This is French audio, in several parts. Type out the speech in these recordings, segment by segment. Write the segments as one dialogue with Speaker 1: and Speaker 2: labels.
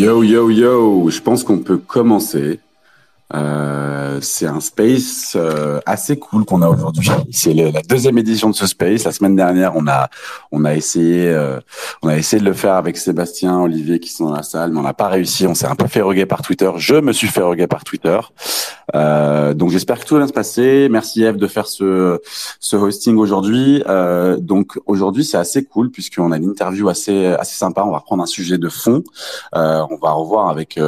Speaker 1: Yo, yo, yo, je pense qu'on peut commencer. C'est un space euh, assez cool qu'on a aujourd'hui. C'est la deuxième édition de ce space. La semaine dernière, on a on a essayé euh, on a essayé de le faire avec Sébastien, Olivier qui sont dans la salle, mais on n'a pas réussi. On s'est un peu fait reguer par Twitter. Je me suis fait reguer par Twitter. Euh, donc j'espère que tout va bien se passer. Merci Eve de faire ce ce hosting aujourd'hui. Donc aujourd'hui c'est assez cool puisqu'on a une interview assez assez sympa. On va reprendre un sujet de fond. On va revoir avec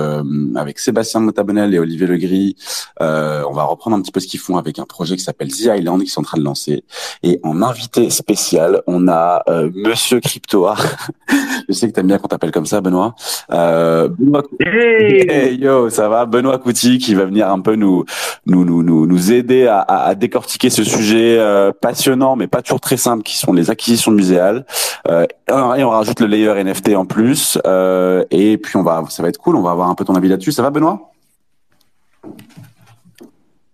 Speaker 1: avec Sébastien Motabonel et Olivier Legris. Euh, on va reprendre un petit peu ce qu'ils font avec un projet qui s'appelle The Island qu'ils sont en train de lancer. Et en invité spécial, on a euh, Monsieur Cryptoa. Je sais que t'aimes bien qu'on t'appelle comme ça, Benoît. Euh, Benoît. Hey, yo, ça va? Benoît Couty qui va venir un peu nous nous nous nous, nous aider à, à, à décortiquer ce sujet euh, passionnant mais pas toujours très simple qui sont les acquisitions muséales. Euh, et on rajoute le layer NFT en plus euh, et puis on va ça va être cool, on va avoir un peu ton avis là-dessus. Ça va Benoît?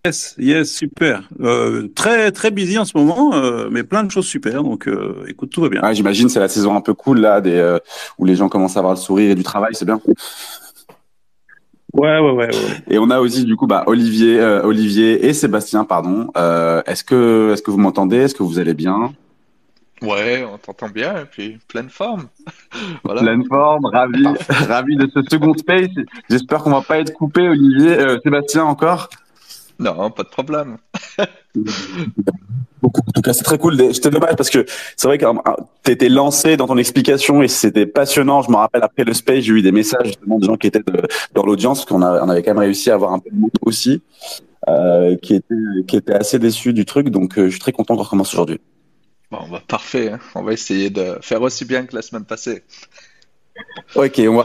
Speaker 2: Yes, yes, super. Euh, très très busy en ce moment, euh, mais plein de choses super. Donc, euh, écoute, tout va bien.
Speaker 1: Ouais, j'imagine c'est la saison un peu cool là des euh, où les gens commencent à avoir le sourire et du travail, c'est bien.
Speaker 2: Ouais, ouais, ouais, ouais.
Speaker 1: Et on a aussi du coup bah, Olivier, euh, Olivier et Sébastien, pardon. Euh, est-ce que est-ce que vous m'entendez? Est-ce que vous allez bien?
Speaker 3: Ouais, on t'entend bien, et puis pleine forme. Voilà.
Speaker 1: Pleine forme, ravi, ravi de ce second space. J'espère qu'on va pas être coupé, Olivier, euh, Sébastien encore.
Speaker 3: Non, pas de problème.
Speaker 1: Beaucoup. En tout cas, c'est très cool. C'était dommage parce que c'est vrai que tu étais lancé dans ton explication et c'était passionnant. Je me rappelle après le space, j'ai eu des messages justement de gens qui étaient de- dans l'audience parce qu'on on avait quand même réussi à avoir un peu de monde aussi euh, qui était qui était assez déçu du truc. Donc, euh, je suis très content qu'on recommence aujourd'hui.
Speaker 3: Bon, bah, parfait. hein. On va essayer de faire aussi bien que la semaine passée.
Speaker 1: Ok, on va.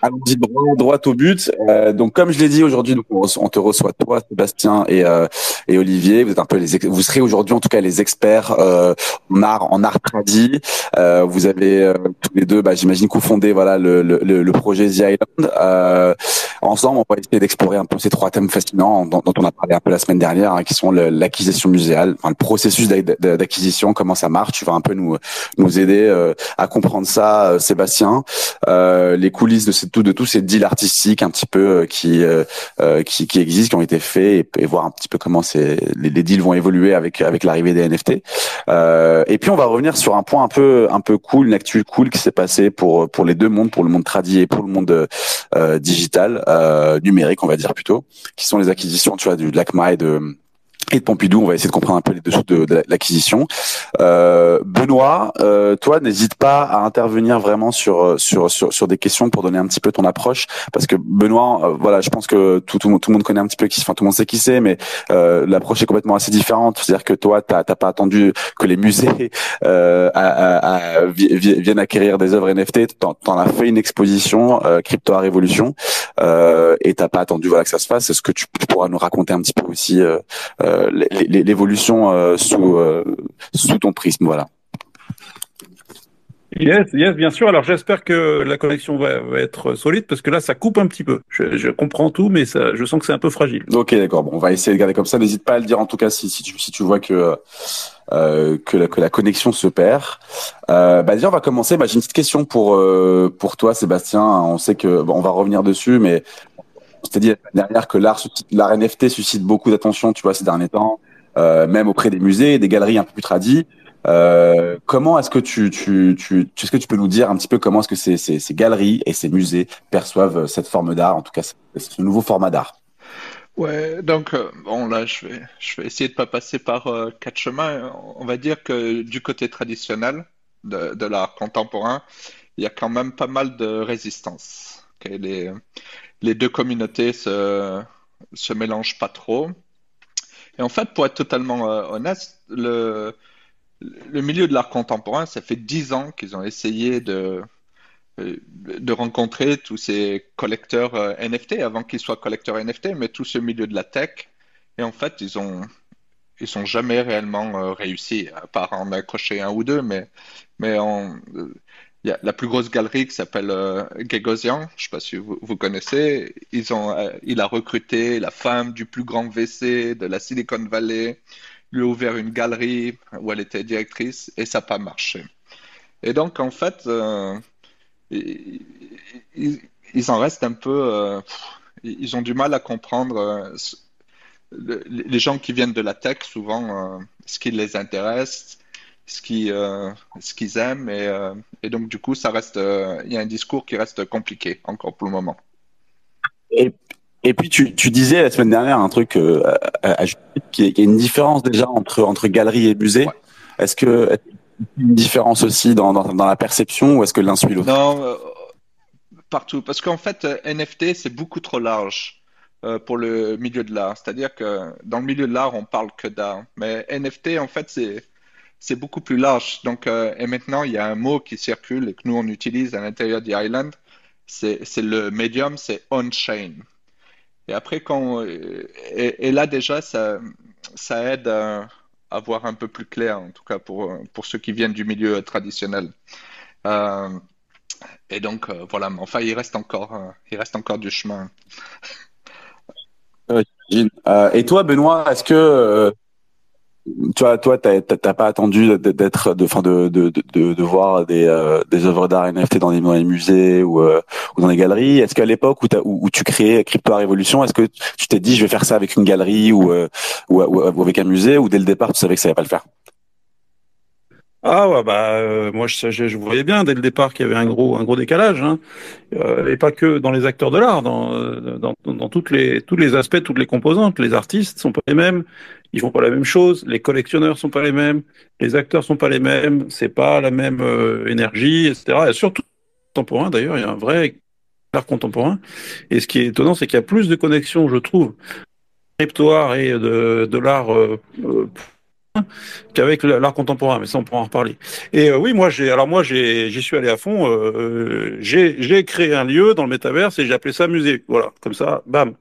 Speaker 1: Allons-y droit, droit au but. Euh, donc, comme je l'ai dit aujourd'hui, on, te reçoit toi, Sébastien et, euh, et Olivier. Vous êtes un peu les, vous serez aujourd'hui en tout cas les experts euh, en art, en art tradi. Euh, vous avez tous les deux, bah, j'imagine, cofondé voilà le, le, le, projet The Island. Ensemble, on va essayer d'explorer un peu ces trois thèmes fascinants dont, on a parlé un peu la semaine dernière, hein, qui sont l'acquisition muséale, enfin, le processus d'a- d'a- d'acquisition, comment ça marche. Tu vas un peu nous nous aider à comprendre ça, Sébastien euh, les coulisses de, ces- de tous ces deals artistiques un petit peu euh, qui, euh, qui qui existent, qui ont été faits, et, voir un petit peu comment les, les deals vont évoluer avec avec l'arrivée des NFT. Et puis on va revenir sur un point un peu un peu cool, une actu cool qui s'est passé pour pour les deux mondes, pour le monde tradi et pour le monde digital, numérique, on va dire plutôt, qui sont les acquisitions, tu vois, du LACMA et de et de Pompidou, on va essayer de comprendre un peu les dessous de, de l'acquisition. Euh, Benoît, euh, toi, n'hésite pas à intervenir vraiment sur, sur sur sur des questions pour donner un petit peu ton approche, parce que Benoît, euh, voilà, je pense que tout, tout, tout le monde connaît un petit peu qui, enfin tout le monde sait qui c'est, mais euh, l'approche est complètement assez différente. C'est-à-dire que toi, t'as t'as pas attendu que les musées euh, à- à- à- vi- vi- viennent acquérir des œuvres NFT. T'en t'en as fait une exposition euh, Crypto à Révolution, euh, et t'as pas attendu voilà que ça se fasse. Est-ce que tu pourras nous raconter un petit peu aussi euh, l'é- l'é- l'évolution euh, sous euh, sous ton prisme, voilà.
Speaker 2: Yes, yes, bien sûr. Alors, j'espère que la connexion va, va être solide parce que là, ça coupe un petit peu. Je, je comprends tout, mais ça, je sens que c'est un peu fragile.
Speaker 1: Ok, d'accord. Bon, on va essayer de garder comme ça. N'hésite pas à le dire en tout cas si, si tu si tu vois que euh, que, la, que la connexion se perd. Euh, bah déjà, on va commencer. Bah, j'ai une petite question pour euh, pour toi, Sébastien. On sait que bon, on va revenir dessus, mais semaine dernière que l'art NFT suscite beaucoup d'attention, tu vois, ces derniers temps, euh, même auprès des musées, des galeries un peu plus tradies. Euh, comment est-ce que tu, tu, tu, tu- est-ce que tu peux nous dire un petit peu comment est-ce que ces, ces, galeries et ces musées perçoivent cette forme d'art, en tout cas ce, ce nouveau format d'art?
Speaker 3: Ouais, donc euh, bon là je vais je vais essayer de pas passer par euh, quatre chemins. On va dire que du côté traditionnel de, l'art contemporain, il y a quand même pas mal de résistance. Les deux communautés se se mélangent pas trop. Et en fait, pour être totalement euh, honnête, le le milieu de l'art contemporain, ça fait dix ans qu'ils ont essayé de euh, de rencontrer tous ces collecteurs euh, NFT avant qu'ils soient collecteurs NFT, mais tout ce milieu de la tech. Et en fait, ils ont ils sont jamais réellement réussi, à part en accrocher un ou deux, mais mais en, il y a la plus grosse galerie qui s'appelle euh, Gagosian, je sais pas si vous, connaissez. Ils ont, euh, il a recruté la femme du plus grand WC de la Silicon Valley, lui a ouvert une galerie où elle était directrice et ça n'a pas marché. Et donc, en fait, euh, ils, en restent un peu, euh, ils ont du mal à comprendre les gens qui viennent de la tech, souvent, ce qui les intéresse, ce qui, euh, ce qu'ils aiment, et, euh, et donc du coup, ça reste, euh, il y a un discours qui reste compliqué encore pour le moment.
Speaker 1: Et, et puis tu, tu disais la semaine dernière un truc euh, à, à qui est, qui est une différence déjà entre entre galerie et musée.
Speaker 3: Ouais.
Speaker 1: Est-ce que y a une différence aussi dans, dans, dans la perception ou est-ce que l'un suit l'autre?
Speaker 3: Non, euh, partout, parce qu'en fait, NFT, c'est beaucoup trop large euh, pour le milieu de l'art. C'est-à-dire que dans le milieu de l'art, on parle que d'art, mais NFT, en fait, c'est c'est beaucoup plus large. Donc, euh, et maintenant, il y a un mot qui circule et que nous on utilise à l'intérieur d'Island, c'est le médium, c'est on-chain. Et après, quand euh, et, là déjà, ça ça aide à, voir un peu plus clair, en tout cas pour pour ceux qui viennent du milieu traditionnel. Euh, et donc voilà, enfin, il reste encore il reste encore du chemin.
Speaker 1: Et toi, Benoît, est-ce que tu vois, toi, t'as pas attendu d'être, de, de, de, de, de voir des, euh, des œuvres d'art NFT dans des, dans les musées ou, euh, dans des galeries? Est-ce qu'à l'époque où, tu créais Crypto Révolution, est-ce que tu t'es dit je vais faire ça avec une galerie ou, euh, ou- ou avec un musée ou dès le départ tu savais que ça allait pas le faire?
Speaker 2: Ah ouais, bah euh, moi je, je, je voyais bien dès le départ qu'il y avait un gros un gros décalage, hein. Euh, et pas que dans les acteurs de l'art, dans, euh, dans dans toutes les tous les aspects, toutes les composantes. Les artistes sont pas les mêmes, ils font pas la même chose, les collectionneurs sont pas les mêmes, les acteurs sont pas les mêmes, c'est pas la même euh, énergie, etc. Et surtout contemporain d'ailleurs, il y a un vrai art contemporain. Et ce qui est étonnant, c'est qu'il y a plus de connexions, je trouve, crypto et de de l'art euh, euh, qu'avec l'art contemporain, mais ça on pourra en reparler. Et euh, oui, moi j'ai alors moi j'ai j'y suis allé à fond. Euh, j'ai j'ai créé un lieu dans le métaverse et j'ai appelé ça musée. Voilà, comme ça, bam.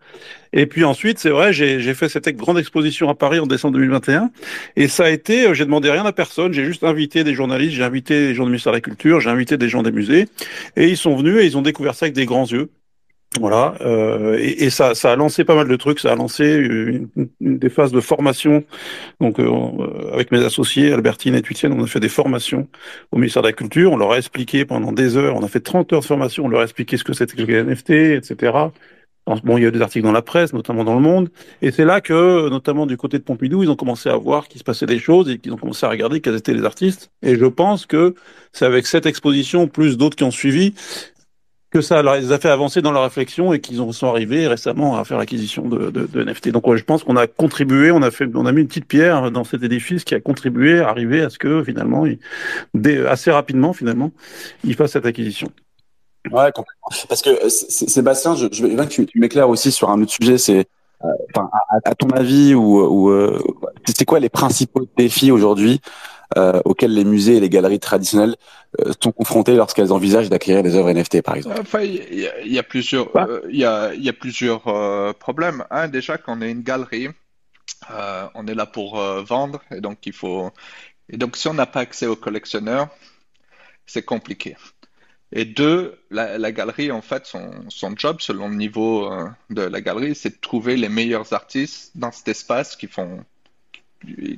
Speaker 2: Et puis ensuite, c'est vrai, j'ai j'ai fait cette grande exposition à Paris en décembre 2021 et ça a été, euh, j'ai demandé rien à personne, j'ai juste invité des journalistes, j'ai invité des gens du ministère de la Culture, j'ai invité des gens des musées et ils sont venus et ils ont découvert ça avec des grands yeux. Voilà, euh, et, et ça, ça a lancé pas mal de trucs. Ça a lancé une, une- des phases de formation. Donc, euh, on- avec mes associés, Albertine et Tuitienne, on a fait des formations au ministère de la Culture. On leur a expliqué pendant des heures. On a fait 30 heures de formation. On leur a expliqué ce que c'était que les NFT, etc. Bon, il y a eu des articles dans la presse, notamment dans Le Monde. Et c'est là que, notamment du côté de Pompidou, ils ont commencé à voir qu'il se passait des choses et qu'ils ont commencé à regarder quels étaient les artistes. Et je pense que c'est avec cette exposition, plus d'autres qui ont suivi, que ça les a fait avancer dans leur réflexion et qu'ils sont arrivés récemment à faire l'acquisition de, de, de NFT. Donc je pense qu'on a contribué, on a fait, on a mis une petite pierre dans cet édifice qui a contribué à arriver à ce que finalement, assez rapidement finalement, il fasse cette acquisition.
Speaker 1: Ouais, complètement. Parce que Sébastien, je, je veux bien que tu, m'éclaires aussi sur un autre sujet. C'est, euh, à, à ton avis, ou, ou euh, c'est quoi les principaux défis aujourd'hui euh, auxquels les musées et les galeries traditionnelles euh, sont confrontés lorsqu'elles envisagent d'acquérir des œuvres NFT, par exemple
Speaker 3: Enfin, il y, a- il y a plusieurs, euh, il y a, il y a plusieurs euh, problèmes. Un, déjà, quand on est une galerie, euh, on est là pour euh, vendre, et donc il faut. Et donc, si on n'a pas accès aux collectionneurs, c'est compliqué. Et deux, la, la galerie, en fait, son, son job, selon le niveau euh, de la galerie, c'est de trouver les meilleurs artistes dans cet espace qui font,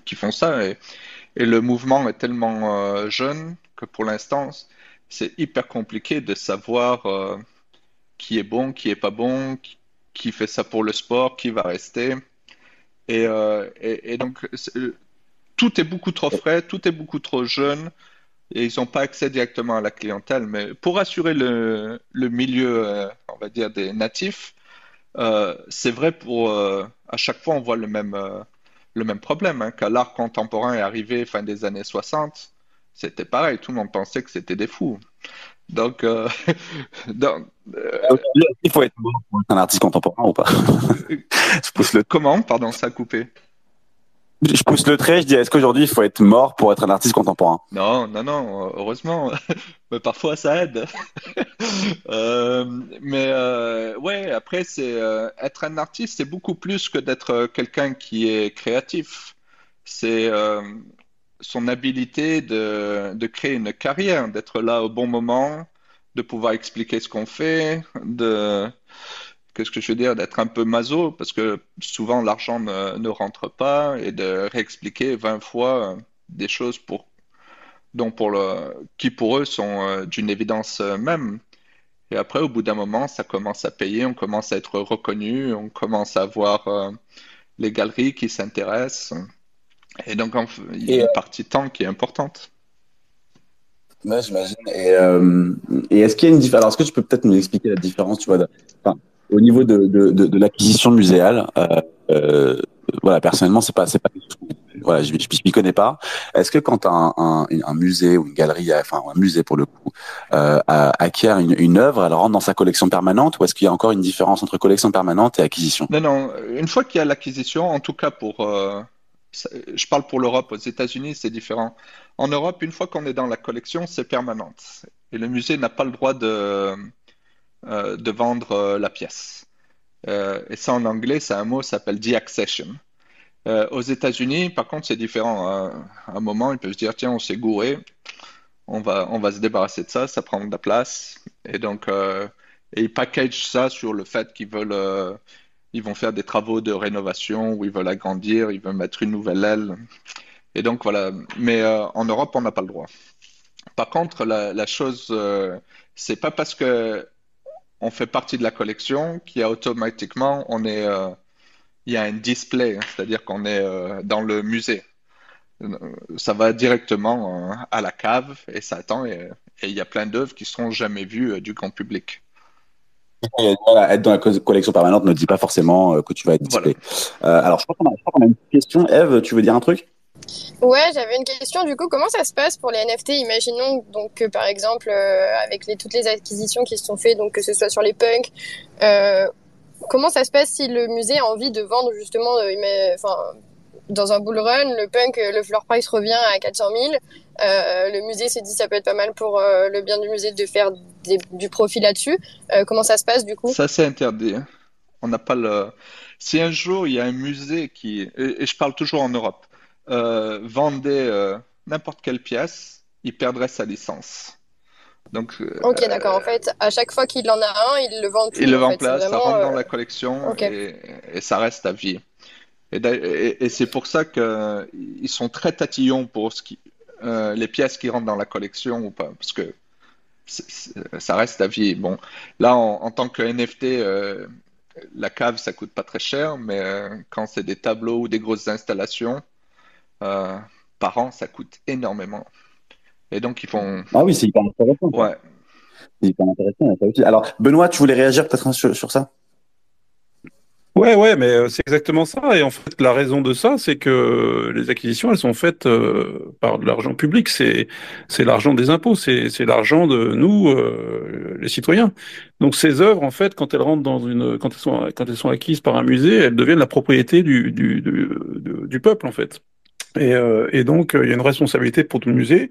Speaker 3: qui font ça. Et, et le mouvement est tellement euh, jeune que pour l'instant, c'est hyper compliqué de savoir euh, qui est bon, qui est pas bon, qui, fait ça pour le sport, qui va rester. Et, euh, donc, tout est beaucoup trop frais, tout est beaucoup trop jeune, et ils n'ont pas accès directement à la clientèle. Mais pour assurer le, milieu, on va dire, des natifs, c'est vrai pour... à chaque fois, on voit le même, le même problème, hein, quand l'art contemporain est arrivé fin des années 60, c'était pareil, tout le monde pensait que c'était des fous. Donc, euh, donc, euh,
Speaker 1: Aujourd'hui, Il faut être mort pour être un artiste contemporain ou pas? Je pousse le,
Speaker 3: comment? Pardon, ça a coupé.
Speaker 1: Je pousse le trait. Je dis, est-ce qu'aujourd'hui il faut être mort pour être un artiste contemporain?
Speaker 3: Non, non, non, heureusement. Mais parfois, ça aide. Euh, mais euh, ouais, après, c'est euh, être un artiste, c'est beaucoup plus que d'être euh, quelqu'un qui est créatif. C'est son habilité de, de créer une carrière, d'être là au bon moment, de pouvoir expliquer ce qu'on fait, de, qu'est-ce que je veux dire, d'être un peu maso, parce que souvent l'argent ne, ne rentre pas, et de réexpliquer 20 fois des choses pour, dont pour le, qui pour eux sont euh, d'une évidence euh, même. Et après, au bout d'un moment, ça commence à payer, on commence à être reconnu, on commence à voir euh, les galeries qui s'intéressent. Et donc, en- il y a une partie temps qui est importante.
Speaker 1: Ouais, j'imagine. Et, euh, et est-ce qu'il y a une différence? Alors, est-ce que tu peux peut-être nous expliquer la différence, tu vois, de- enfin, au niveau de, de, de, de l'acquisition muséale, euh, euh, voilà, personnellement, c'est pas, c'est pas, voilà, je, je, je m'y connais pas. Est-ce que quand un, un, un musée ou une galerie, enfin, un musée pour le coup, euh, acquiert une, une œuvre, elle rentre dans sa collection permanente, ou est-ce qu'il y a encore une différence entre collection permanente et acquisition?
Speaker 3: Non, non, une fois qu'il y a l'acquisition, en tout cas pour, euh, je parle pour l'Europe, aux États-Unis, c'est différent. En Europe, une fois qu'on est dans la collection, c'est permanente. Et le musée n'a pas le droit de, euh, de vendre euh, la pièce. Euh, et ça, en anglais, c'est un mot qui s'appelle deaccession. Euh, aux États-Unis, par contre, c'est différent. À un moment, ils peuvent se dire, tiens, on s'est gouré, on va, on va se débarrasser de ça, ça prend de la place. Et donc, ils packagent ça sur le fait qu'ils veulent, ils vont faire des travaux de rénovation ou ils veulent agrandir, ils veulent mettre une nouvelle aile. Et donc, voilà. Mais en Europe, on n'a pas le droit. Par contre, la, la chose, euh, c'est pas parce que on fait partie de la collection qu'il y a automatiquement, on est, euh, il y a un display, hein, c'est-à-dire qu'on est euh, dans le musée. Ça va directement euh, à la cave et ça attend et, et il y a plein d'œuvres qui seront jamais vues du grand public.
Speaker 1: Être dans la co- collection permanente ne dit pas forcément que tu vas être
Speaker 3: Voilà.
Speaker 1: display. Euh, alors, je crois qu'on a, a une question. Eve, tu veux dire un truc?
Speaker 4: Ouais, j'avais une question du coup, comment ça se passe pour les NFT? Imaginons donc que par exemple euh, avec toutes les acquisitions qui se sont faites, donc que ce soit sur les punks, euh, comment ça se passe si le musée a envie de vendre justement, euh, enfin dans un bull run, le punk, euh, le floor price revient à 400 000, euh, le musée se dit ça peut être pas mal pour euh, le bien du musée de faire du profit là-dessus. Euh, comment ça se passe du coup?
Speaker 3: Ça, c'est interdit. hein. On n'a pas le. Si un jour il y a un musée qui, et je parle toujours en Europe, euh, vendait euh, n'importe quelle pièce, il perdrait sa licence. Donc, euh,
Speaker 4: Ok, d'accord. En fait, à chaque fois qu'il en a un, il le vend
Speaker 3: il le
Speaker 4: en
Speaker 3: vend en
Speaker 4: fait.
Speaker 3: Place, ça rentre dans la collection et, et ça reste à vie. Et, d'a- et- et c'est pour ça que ils sont très tatillons pour ce qui, les pièces qui rentrent dans la collection ou pas, parce que ça reste à vie. Bon, là, en, en tant que NFT, la cave, ça coûte pas très cher, mais euh, quand c'est des tableaux ou des grosses installations, euh, par an, ça coûte énormément. Et donc, ils font,
Speaker 1: Ah oui, c'est hyper intéressant.
Speaker 3: ouais.
Speaker 1: C'est hyper intéressant. Alors, Benoît, tu voulais réagir peut-être sur, sur ça?
Speaker 2: Ouais, ouais, mais euh, c'est exactement ça. Et en fait, la raison de ça, c'est que les acquisitions, elles sont faites euh, par de l'argent public. C'est c'est l'argent des impôts, c'est c'est l'argent de nous, euh, les citoyens. Donc ces œuvres, en fait, quand elles rentrent dans une, quand elles sont quand elles sont acquises par un musée, elles deviennent la propriété du du du, du- du peuple, en fait. Et, euh, et donc, euh, il y a une responsabilité pour tout le musée,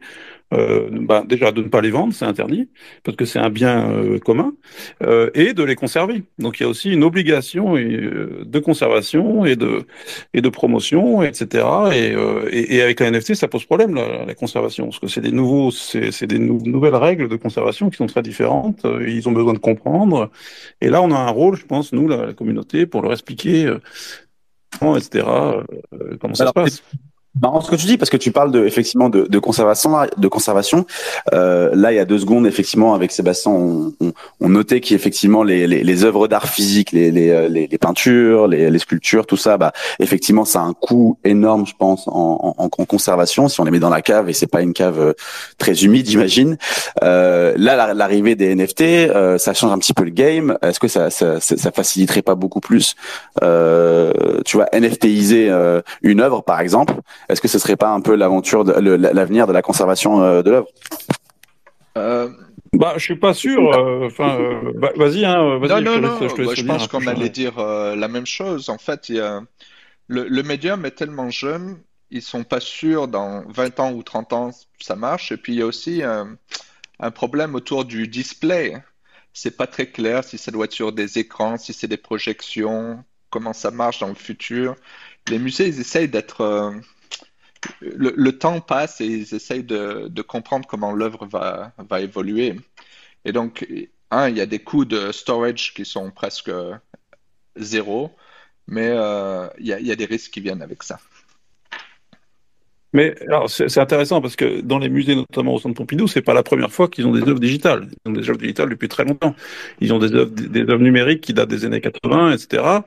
Speaker 2: euh, bah, déjà de ne pas les vendre, c'est interdit, parce que c'est un bien euh, commun, euh, et de les conserver. Donc, il y a aussi une obligation euh, de conservation et de, et de promotion, etc. Et, euh, et, et avec la NFT, ça pose problème, la, la conservation, parce que c'est des nouveaux, c'est c'est des nou- nouvelles règles de conservation qui sont très différentes, ils ont besoin de comprendre. Et là, on a un rôle, je pense, nous, la, la communauté, pour leur expliquer, euh, etc., euh, comment ça
Speaker 1: Alors,
Speaker 2: se passe.
Speaker 1: Marrant ce que tu dis parce que tu parles de effectivement de, de conservation de conservation. Euh, là, il y a deux secondes, effectivement, avec Sébastien, on, on, notait qu'effectivement les, les, les œuvres d'art physique, les, les, les, les peintures, les, sculptures, tout ça, bah effectivement, ça a un coût énorme, je pense, en, en, en conservation. Si on les met dans la cave et c'est pas une cave euh, très humide, j'imagine. Euh, là, la- l'arrivée des NFT, euh, ça change un petit peu le game. Est-ce que ça, ça, ça, faciliterait pas beaucoup plus, euh, tu vois, NFTiser euh, une œuvre, par exemple? Est-ce que ce serait pas un peu l'aventure, l'avenir de la conservation euh, de l'œuvre?
Speaker 3: Euh,
Speaker 2: Bah, je suis pas sûr. euh, Enfin, euh, bah, vas-y, hein.
Speaker 3: Non,
Speaker 2: je
Speaker 3: non,
Speaker 2: laisse, je te
Speaker 3: bah, je pense qu'on
Speaker 2: je-
Speaker 3: allait dire euh, la même chose. En fait, il y a... le, le médium est tellement jeune, ils sont pas sûrs dans 20 ans ou 30 ans ça marche. Et puis il y a aussi un, un problème autour du display. C'est pas très clair si ça doit être sur des écrans, si c'est des projections, comment ça marche dans le futur. Les musées, ils essayent d'être euh, le, temps passe et ils essayent de, comprendre comment l'œuvre va, évoluer. Et donc, un, il y a des coûts de storage qui sont presque zéro, mais euh, il y a, des risques qui viennent avec ça.
Speaker 2: Mais c'est intéressant parce que dans les musées, notamment au Centre Pompidou, c'est pas la première fois qu'ils ont des œuvres digitales. Ils ont des œuvres digitales depuis très longtemps. Ils ont des des œuvres numériques qui datent des années 80, etc.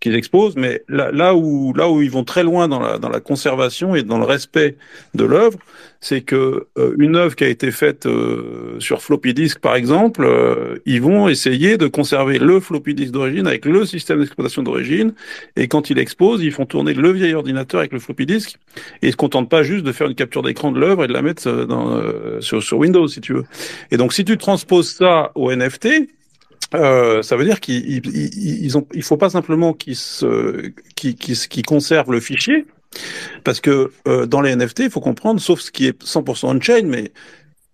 Speaker 2: qu'ils exposent. Mais là, là où là où ils vont très loin dans la dans la conservation et dans le respect de l'œuvre, c'est que euh, une œuvre qui a été faite euh, sur floppy disk, par exemple, euh, ils vont essayer de conserver le floppy disk d'origine avec le système d'exploitation d'origine. Et quand ils exposent, ils font tourner le vieil ordinateur avec le floppy disk et ils se contentent pas juste de faire une capture d'écran de l'œuvre et de la mettre euh, dans, euh, sur, sur Windows, si tu veux. Et donc, si tu transposes ça au NFT, euh, ça veut dire qu'il il, il- ils ont, il faut pas simplement qu'ils se, qu'ils, qu'ils, qu'ils conservent le fichier, parce que euh, dans les NFT, il faut comprendre, sauf ce qui est 100% on-chain, mais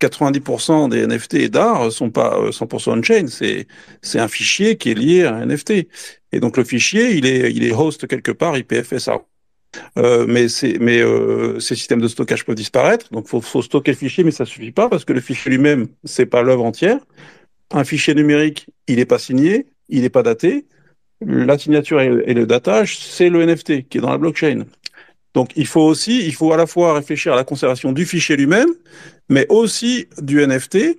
Speaker 2: 90% des NFT d'art sont pas euh, 100% on-chain. C'est un fichier qui est lié à un NFT. Et donc le fichier, il est host quelque part IPFS. Euh, mais euh, ces systèmes de stockage peuvent disparaître. Donc faut faut stocker le fichier, mais ça suffit pas parce que le fichier lui-même c'est pas l'œuvre entière. Un fichier numérique, il est pas signé, il est pas daté. La signature et, le datage, c'est le NFT qui est dans la blockchain. Donc il faut aussi, il faut à la fois réfléchir à la conservation du fichier lui-même, mais aussi du NFT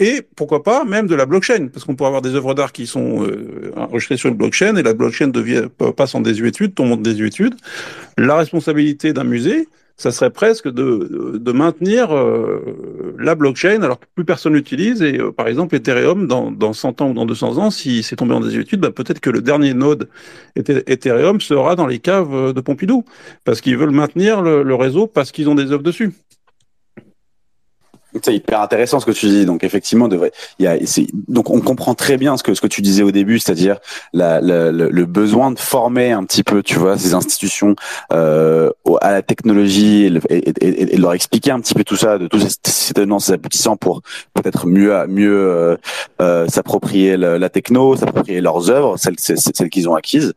Speaker 2: et pourquoi pas même de la blockchain, parce qu'on peut avoir des œuvres d'art qui sont euh, enregistrées sur une blockchain et la blockchain devient passe en désuétude, tombe en désuétude. La responsabilité d'un musée, ça serait presque de, maintenir euh, la blockchain alors que plus personne l'utilise et euh, par exemple Ethereum dans, dans 100 ans ou dans 200 ans si c'est tombé en désuétude bah, peut-être que le dernier node Ethe- Ethereum sera dans les caves euh, de Pompidou parce qu'ils veulent maintenir le, le réseau parce qu'ils ont des œuvres dessus.
Speaker 1: C'est hyper intéressant ce que tu dis. Donc effectivement, il y a, donc on comprend très bien ce que ce que tu disais au début, c'est-à-dire la, la- le, le besoin de former un petit peu, tu vois, ces institutions euh, à la technologie et, et, et- et de leur expliquer un petit peu tout ça, de tous ces, tenants, ces aboutissants pour peut-être mieux mieux euh, euh, s'approprier le- la techno, s'approprier leurs œuvres, celles celles, celles qu'ils ont acquises.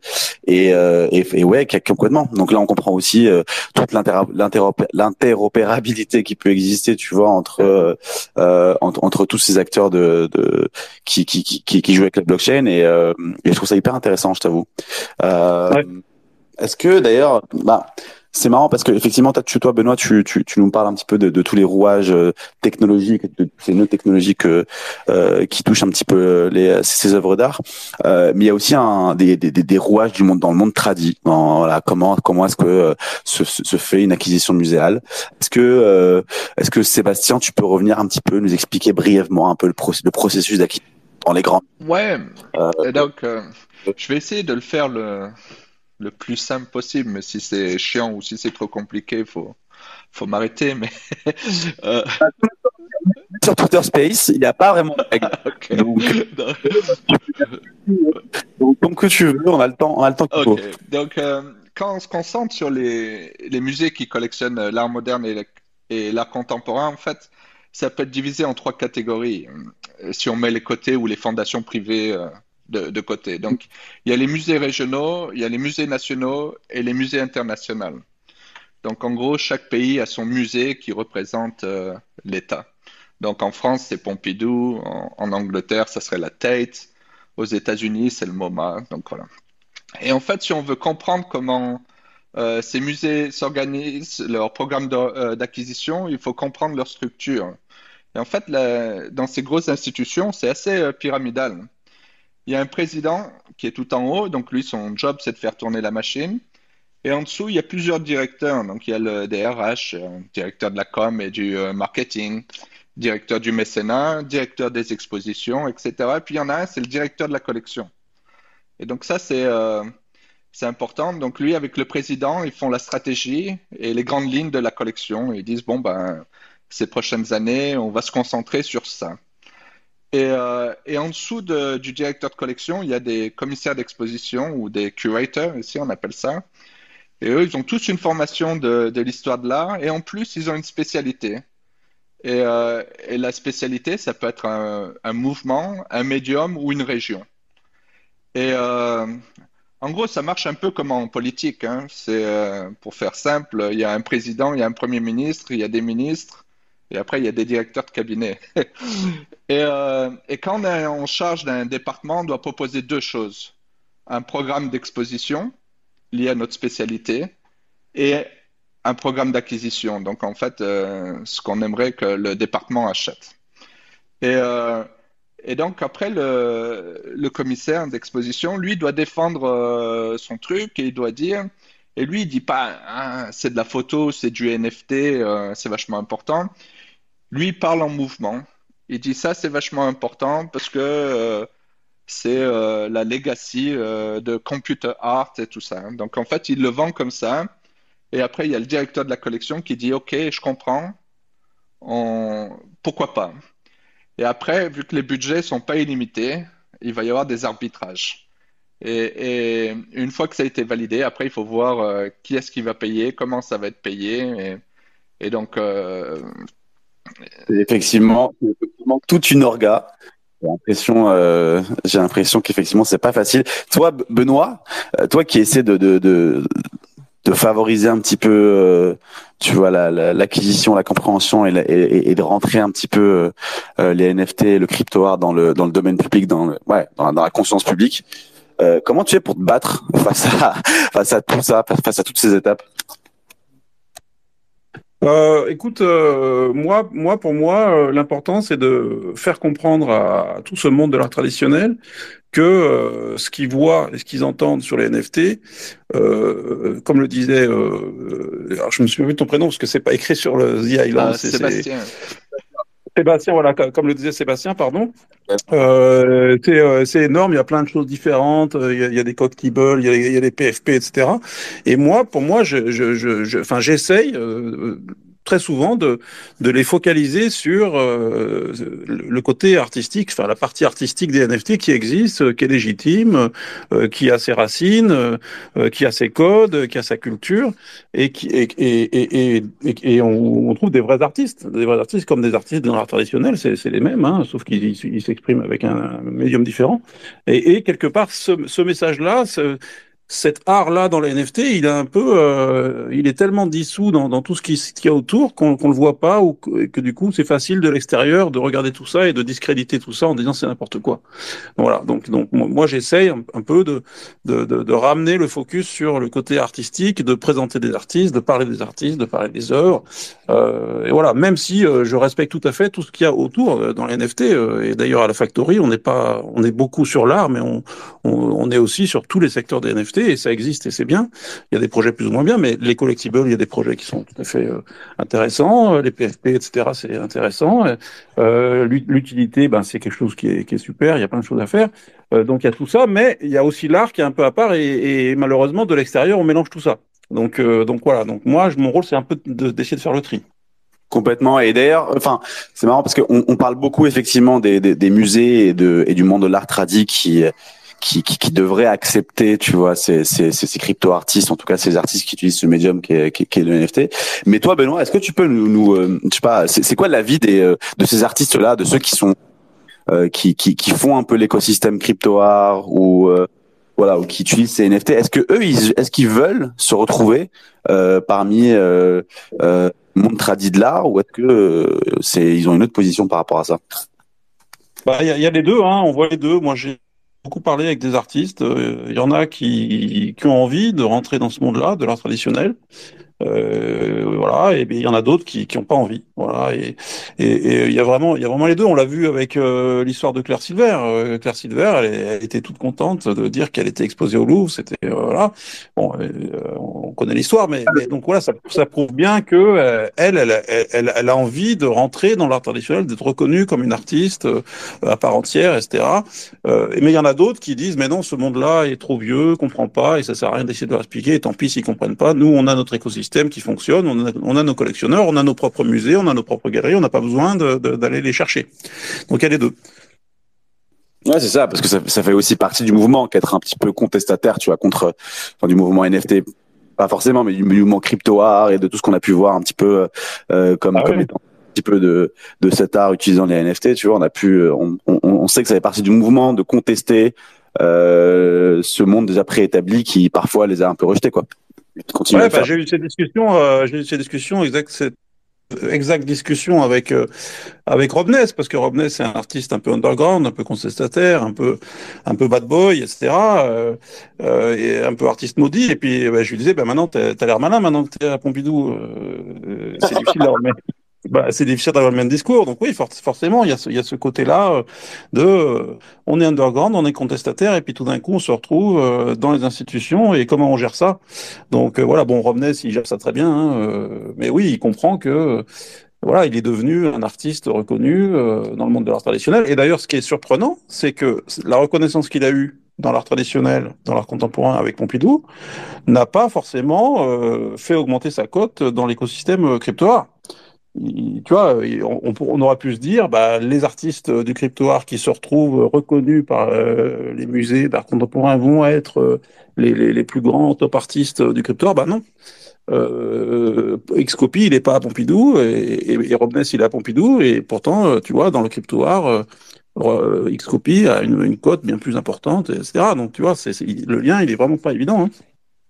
Speaker 1: Et, euh, et, ouais, complètement. Donc là, on comprend aussi euh, toute l'interopé- l'interopé- l'interopérabilité qui peut exister, tu vois, entre euh, euh, entre, entre tous ces acteurs de, de qui, qui, qui, qui jouent avec la blockchain et, euh, et je trouve ça hyper intéressant, je t'avoue. Euh,
Speaker 2: Ouais.
Speaker 1: Est-ce que d'ailleurs, bah, c'est marrant parce que effectivement, tu, toi, Benoît, tu, tu, tu nous parles un petit peu de, de tous les rouages euh, technologiques, de ces nœuds technologiques euh, euh, qui touchent un petit peu les, ces œuvres d'art. Euh, mais il y a aussi un, des, des, des, rouages du monde dans le monde tradi. Dans, voilà, comment comment est-ce que euh, se, se fait une acquisition muséale Est-ce que euh, est-ce que Sébastien, tu peux revenir un petit peu, nous expliquer brièvement un peu le, le processus d'acquisition dans les grands
Speaker 3: Ouais,
Speaker 1: euh,
Speaker 3: donc euh, je vais essayer de le faire le, le plus simple possible, mais si c'est chiant ou si c'est trop compliqué, faut, faut m'arrêter. Mais euh,
Speaker 1: sur Twitter Space, il n'y a pas vraiment de règles.
Speaker 3: ok.
Speaker 1: Donc, donc, comme que tu veux, on a le temps, on a le temps qu'il faut.
Speaker 3: Donc euh, quand on se concentre sur les, les musées qui collectionnent l'art moderne et l'art contemporain, en fait, ça peut être divisé en trois catégories, si on met les côtés ou les fondations privées euh, de, côté. Donc, il y a les musées régionaux, il y a les musées nationaux et les musées internationaux. Donc, en gros, chaque pays a son musée qui représente euh, l'État. Donc, en France, c'est Pompidou, en, Angleterre, ça serait la Tate, aux États-Unis, c'est le MoMA. Donc, voilà. Et en fait, si on veut comprendre comment euh, ces musées s'organisent, leur programme euh, d'acquisition, il faut comprendre leur structure. Et en fait, dans ces grosses institutions, c'est assez pyramidal. Il y a un président qui est tout en haut, donc lui, son job, c'est de faire tourner la machine. Et en dessous, il y a plusieurs directeurs. Donc, il y a le DRH, euh, directeur de la com et du euh, marketing, directeur du mécénat, directeur des expositions, etc. Et puis, il y en a un, c'est le directeur de la collection. Et donc, ça, c'est euh, c'est important. Donc, lui, avec le président, ils font la stratégie et les grandes lignes de la collection. Ils disent, bon, ben, ces prochaines années, on va se concentrer sur ça. Et, euh, et en dessous de- du directeur de collection, il y a des commissaires d'exposition ou des curators, ici on appelle ça. Et eux, ils ont tous une formation de, l'histoire de l'art et en plus, ils ont une spécialité. Et, euh, la spécialité, ça peut être un, mouvement, un médium ou une région. Et euh, En gros, ça marche un peu comme en politique. Hein. C'est, pour faire simple, il y a un président, il y a un premier ministre, il y a des ministres, et après, il y a des directeurs de cabinet. Et, euh, et quand on est en charge d'un département, on doit proposer deux choses. Un programme d'exposition lié à notre spécialité et un programme d'acquisition. Donc, en fait, euh, ce qu'on aimerait que le département achète. Et, euh, donc, après, le, commissaire d'exposition, lui, doit défendre son truc et il doit dire, et lui, il dit pas, Ah, c'est de la photo, c'est du NFT, c'est vachement important. Lui, il parle en mouvement. Il dit ça, c'est vachement important parce que euh, c'est euh, la legacy euh, de computer art et tout ça. Donc, en fait, il le vend comme ça. Et après, il y a le directeur de la collection qui dit, OK, je comprends. Pourquoi pas? Et après, vu que les budgets sont pas illimités, il va y avoir des arbitrages. Et, une fois que ça a été validé, après, il faut voir qui est-ce qui va payer, comment ça va être payé. Et, donc,
Speaker 1: effectivement, toute une orga. J'ai l'impression, euh, j'ai l'impression qu'effectivement c'est pas facile. Toi, Benoît, euh, toi qui essaies de favoriser un petit peu, euh, tu vois, la- la- l'acquisition, la, compréhension et, de rentrer un petit peu les NFT, le crypto art dans le domaine public, dans la, conscience publique. Comment tu fais pour te battre face à tout ça, face à toutes ces étapes?
Speaker 2: Euh, écoute, euh, moi, moi, pour moi, euh, l'important, c'est de faire comprendre à, tout ce monde de l'art traditionnel que euh, ce qu'ils voient et ce qu'ils entendent sur les NFT, euh, comme le disait, euh, alors je me souviens plus de ton prénom parce que c'est pas écrit sur le The Island, c'est c'est-
Speaker 3: Sébastien,
Speaker 2: Sébastien, voilà, co- comme le disait Sébastien, pardon. Euh, c'est euh, c'est énorme, il y a plein de choses différentes, euh, il y a, il y a des collectibles, il y a, il y a les PFP, etc. Et moi, pour moi, je, je, je, je- enfin, j'essaye euh, très souvent de, de les focaliser sur euh, le côté artistique, enfin la partie artistique des NFT qui existe, euh, qui est légitime, euh, qui a ses racines, euh, euh, qui a ses codes, qui a sa culture, et qui et, et, et, et, on, on trouve des vrais artistes, des vrais artistes comme des artistes dans l'art traditionnel, c'est c'est les mêmes, hein, sauf qu'ils ils ils s'expriment avec un, un médium différent. Et, et quelque part, ce, ce message-là, cet art-là dans les NFT, il est un peu, euh, il est tellement dissous dans, dans tout ce qui- ce qu'il y a autour qu'on qu'on le voit pas ou que, du coup c'est facile de l'extérieur de regarder tout ça et de discréditer tout ça en disant c'est n'importe quoi. Voilà. Donc, donc moi j'essaye un, un peu de, de, de, de ramener le focus sur le côté artistique, de présenter des artistes, de parler des artistes, de parler des œuvres. Euh, et voilà. Même si euh, je respecte tout à fait tout ce qu'il y a autour euh, dans les NFT. euh, et d'ailleurs à la Factory, on n'est pas, on est beaucoup sur l'art, mais on, on, on est aussi sur tous les secteurs des NFT et ça existe et c'est bien. Il y a des projets plus ou moins bien, mais les collectibles, il y a des projets qui sont tout à fait euh, intéressants. Euh, Les PFP, etc., c'est intéressant. Euh, l'ut- L'utilité, ben, c'est quelque chose qui est, super. Il y a plein de choses à faire. Donc il y a tout ça, mais il y a aussi l'art qui est un peu à part et, malheureusement de l'extérieur, on mélange tout ça. Donc, voilà. Donc moi, mon rôle, c'est un peu de- d'essayer de faire le tri.
Speaker 1: Complètement. Et d'ailleurs, enfin, c'est marrant parce qu'on on parle beaucoup effectivement des, musées et, et du monde de l'art tradi qui, qui, qui, qui devraient accepter, tu vois, ces, ces, ces, ces crypto-artistes, en tout cas ces artistes qui utilisent ce médium qui est, qui, qui est le NFT. Mais toi, Benoît, est-ce que tu peux nous, nous euh, je sais pas, c'est quoi l'avis des euh, de ces artistes-là, de ceux qui sont euh, qui, qui, qui font un peu l'écosystème crypto-art ou euh, voilà, ou qui utilisent ces NFT Est-ce que eux, ils, est-ce qu'ils veulent se retrouver euh, parmi euh, euh, monde tradit de l'art ou est-ce que euh, c'est ils ont une autre position par rapport à ça?
Speaker 2: Bah, il y y a les deux, hein. On voit les deux. Moi, j'ai beaucoup parlé avec des artistes. Euh, Il y en a qui, qui ont envie de rentrer dans ce monde-là, de l'art traditionnel. Euh, voilà, et bien, il y en a d'autres qui qui ont pas envie. Voilà, et et, et il y a vraiment il y a vraiment les deux. On l'a vu avec euh, l'histoire de Claire Silver. Euh, Claire Silver, elle, elle était toute contente de dire qu'elle était exposée au Louvre. C'était voilà. Bon, on connaît l'histoire, mais, mais donc voilà, ça, ça prouve bien que elle, elle, elle, elle, a envie de rentrer dans l'art traditionnel, d'être reconnue comme une artiste à part entière, etc. Mais il y en a d'autres qui disent mais non, ce monde-là est trop vieux, comprend pas, et ça sert à rien d'essayer de leur expliquer. Et tant pis s'ils comprennent pas. Nous, on a notre écosystème qui fonctionne, on a, on a nos collectionneurs, on a nos propres musées, on a nos propres galeries, on n'a pas besoin d'aller les chercher. Donc il y a les deux.
Speaker 1: Ouais, c'est ça, parce que ça, ça fait aussi partie du mouvement qu'être un petit peu contestataire, tu vois, contre enfin, du mouvement NFT, pas forcément, mais du mouvement crypto art et de tout ce qu'on a pu voir un petit peu euh, comme
Speaker 2: Ah
Speaker 1: comme étant un petit peu de de cet art utilisant les NFT, tu vois, on a pu, euh, on, on, on sait que ça fait partie du mouvement de contester euh, ce monde déjà préétabli qui parfois les a un peu rejetés, quoi.
Speaker 2: Ouais, bah, j'ai eu ces discussions, euh, j'ai eu ces discussions, exact, cette exacte discussion avec euh, avec Rob Ness, parce que Rob Ness c'est un artiste un peu underground, un peu contestataire, un peu un peu bad boy, etc. euh, euh, et un peu artiste maudit. Et puis bah, je lui disais, bah maintenant t'as t'as l'air malin maintenant que t'es à Pompidou. Euh, c'est difficile même. Bah, c'est difficile d'avoir le même discours, donc oui, for- forcément, il y a ce, ce côté-là euh, de, euh, on est underground, on est contestataire, et puis tout d'un coup, on se retrouve euh, dans les institutions, et comment on gère ça? Donc euh, voilà, bon, Romney, il gère ça très bien, hein, euh, mais oui, il comprend que voilà, il est devenu un artiste reconnu dans le monde de l'art traditionnel. Et d'ailleurs, ce qui est surprenant, c'est que la reconnaissance qu'il a eue dans l'art traditionnel, dans l'art contemporain avec Pompidou, n'a pas forcément fait augmenter sa cote dans l'écosystème crypto-art. Tu vois, on, on aurait pu se dire, bah, les artistes du crypto-art qui se retrouvent reconnus par euh, les musées d'art contemporain vont être euh, les, plus grands top artistes du crypto-art. Bah non. Euh, Xcopy, il est pas à Pompidou et, et, il est à Pompidou et pourtant, euh, tu vois, dans le crypto-art, euh, euh, Xcopy a une, cote bien plus importante, etc. Donc, tu vois, c'est- le lien, il est vraiment pas évident. Hein.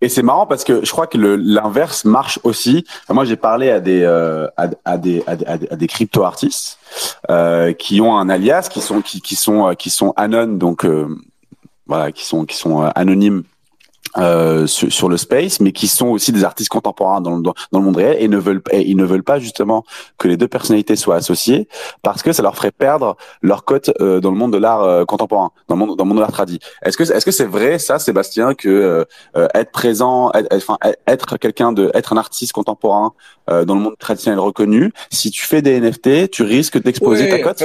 Speaker 1: Et c'est marrant parce que je crois que l'inverse marche aussi. Moi, j'ai parlé à des euh, à, à des à des, à des, à des crypto artistes euh, qui ont un alias, qui sont qui, qui sont euh, qui sont anon, donc euh, voilà, qui sont qui sont euh, anonymes euh, sur, sur le space, mais qui sont aussi des artistes contemporains dans le, dans, dans le monde réel et ne veulent et ils ne veulent pas justement que les deux personnalités soient associées parce que ça leur ferait perdre leur cote euh, dans le monde de l'art euh, contemporain, dans le monde dans le monde de l'art tradi. Est-ce que est-ce que c'est vrai ça, Sébastien, que euh, être présent, être, enfin être quelqu'un de, être un artiste contemporain euh, dans le monde traditionnel reconnu, si tu fais des NFT, tu risques d'exposer ta cote.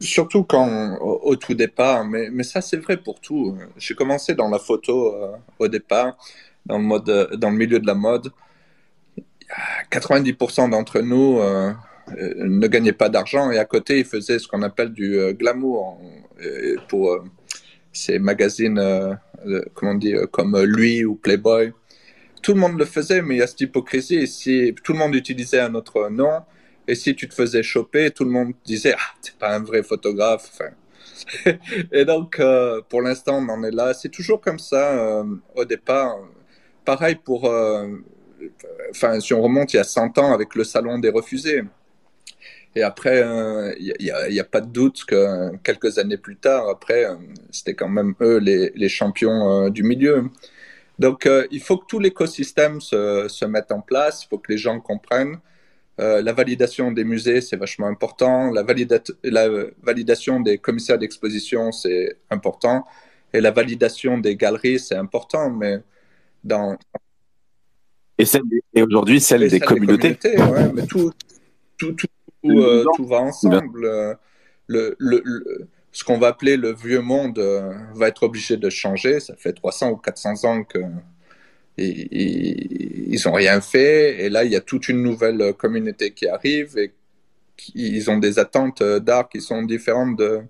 Speaker 3: surtout quand au, au tout départ, mais, mais ça c'est vrai pour tout. J'ai commencé dans la photo euh, au départ, dans le mode, euh, dans le milieu de la mode. 90% d'entre nous euh, euh, ne gagnaient pas d'argent et à côté ils faisaient ce qu'on appelle du glamour pour ces magazines, comment comme lui ou Playboy. Tout le monde le faisait, mais il y a cette hypocrisie. Si tout le monde utilisait un autre nom, et si tu te faisais choper, tout le monde disait ah t'es pas un vrai photographe. et donc euh, pour l'instant on en est là. C'est toujours comme ça euh, au départ. Pareil pour, euh, enfin si on remonte il y a 100 ans avec le salon des refusés. Et après, il n'y a, pas de doute que quelques années plus tard, après, c'était quand même eux les, champions du milieu. Donc, il faut que tout l'écosystème se mette en place, il faut que les gens comprennent. Euh, la validation des musées, c'est vachement important. La, valida la validation des commissaires d'exposition, c'est important. Et la validation des galeries, c'est important. Mais dans
Speaker 1: Et, aujourd'hui, celle,
Speaker 3: et
Speaker 1: des
Speaker 3: celle
Speaker 1: communautés.
Speaker 3: communautés, ouais, mais tout, tout, tout, tout, euh, tout va ensemble. Euh, Le, le, le- ce qu'on va appeler le vieux monde va être obligé de changer. Ça fait 300 ou 400 ans que ils, ils, ont rien fait. Et là, il y a toute une nouvelle communauté qui arrive et ils ont des attentes euh, d'art qui sont différentes de,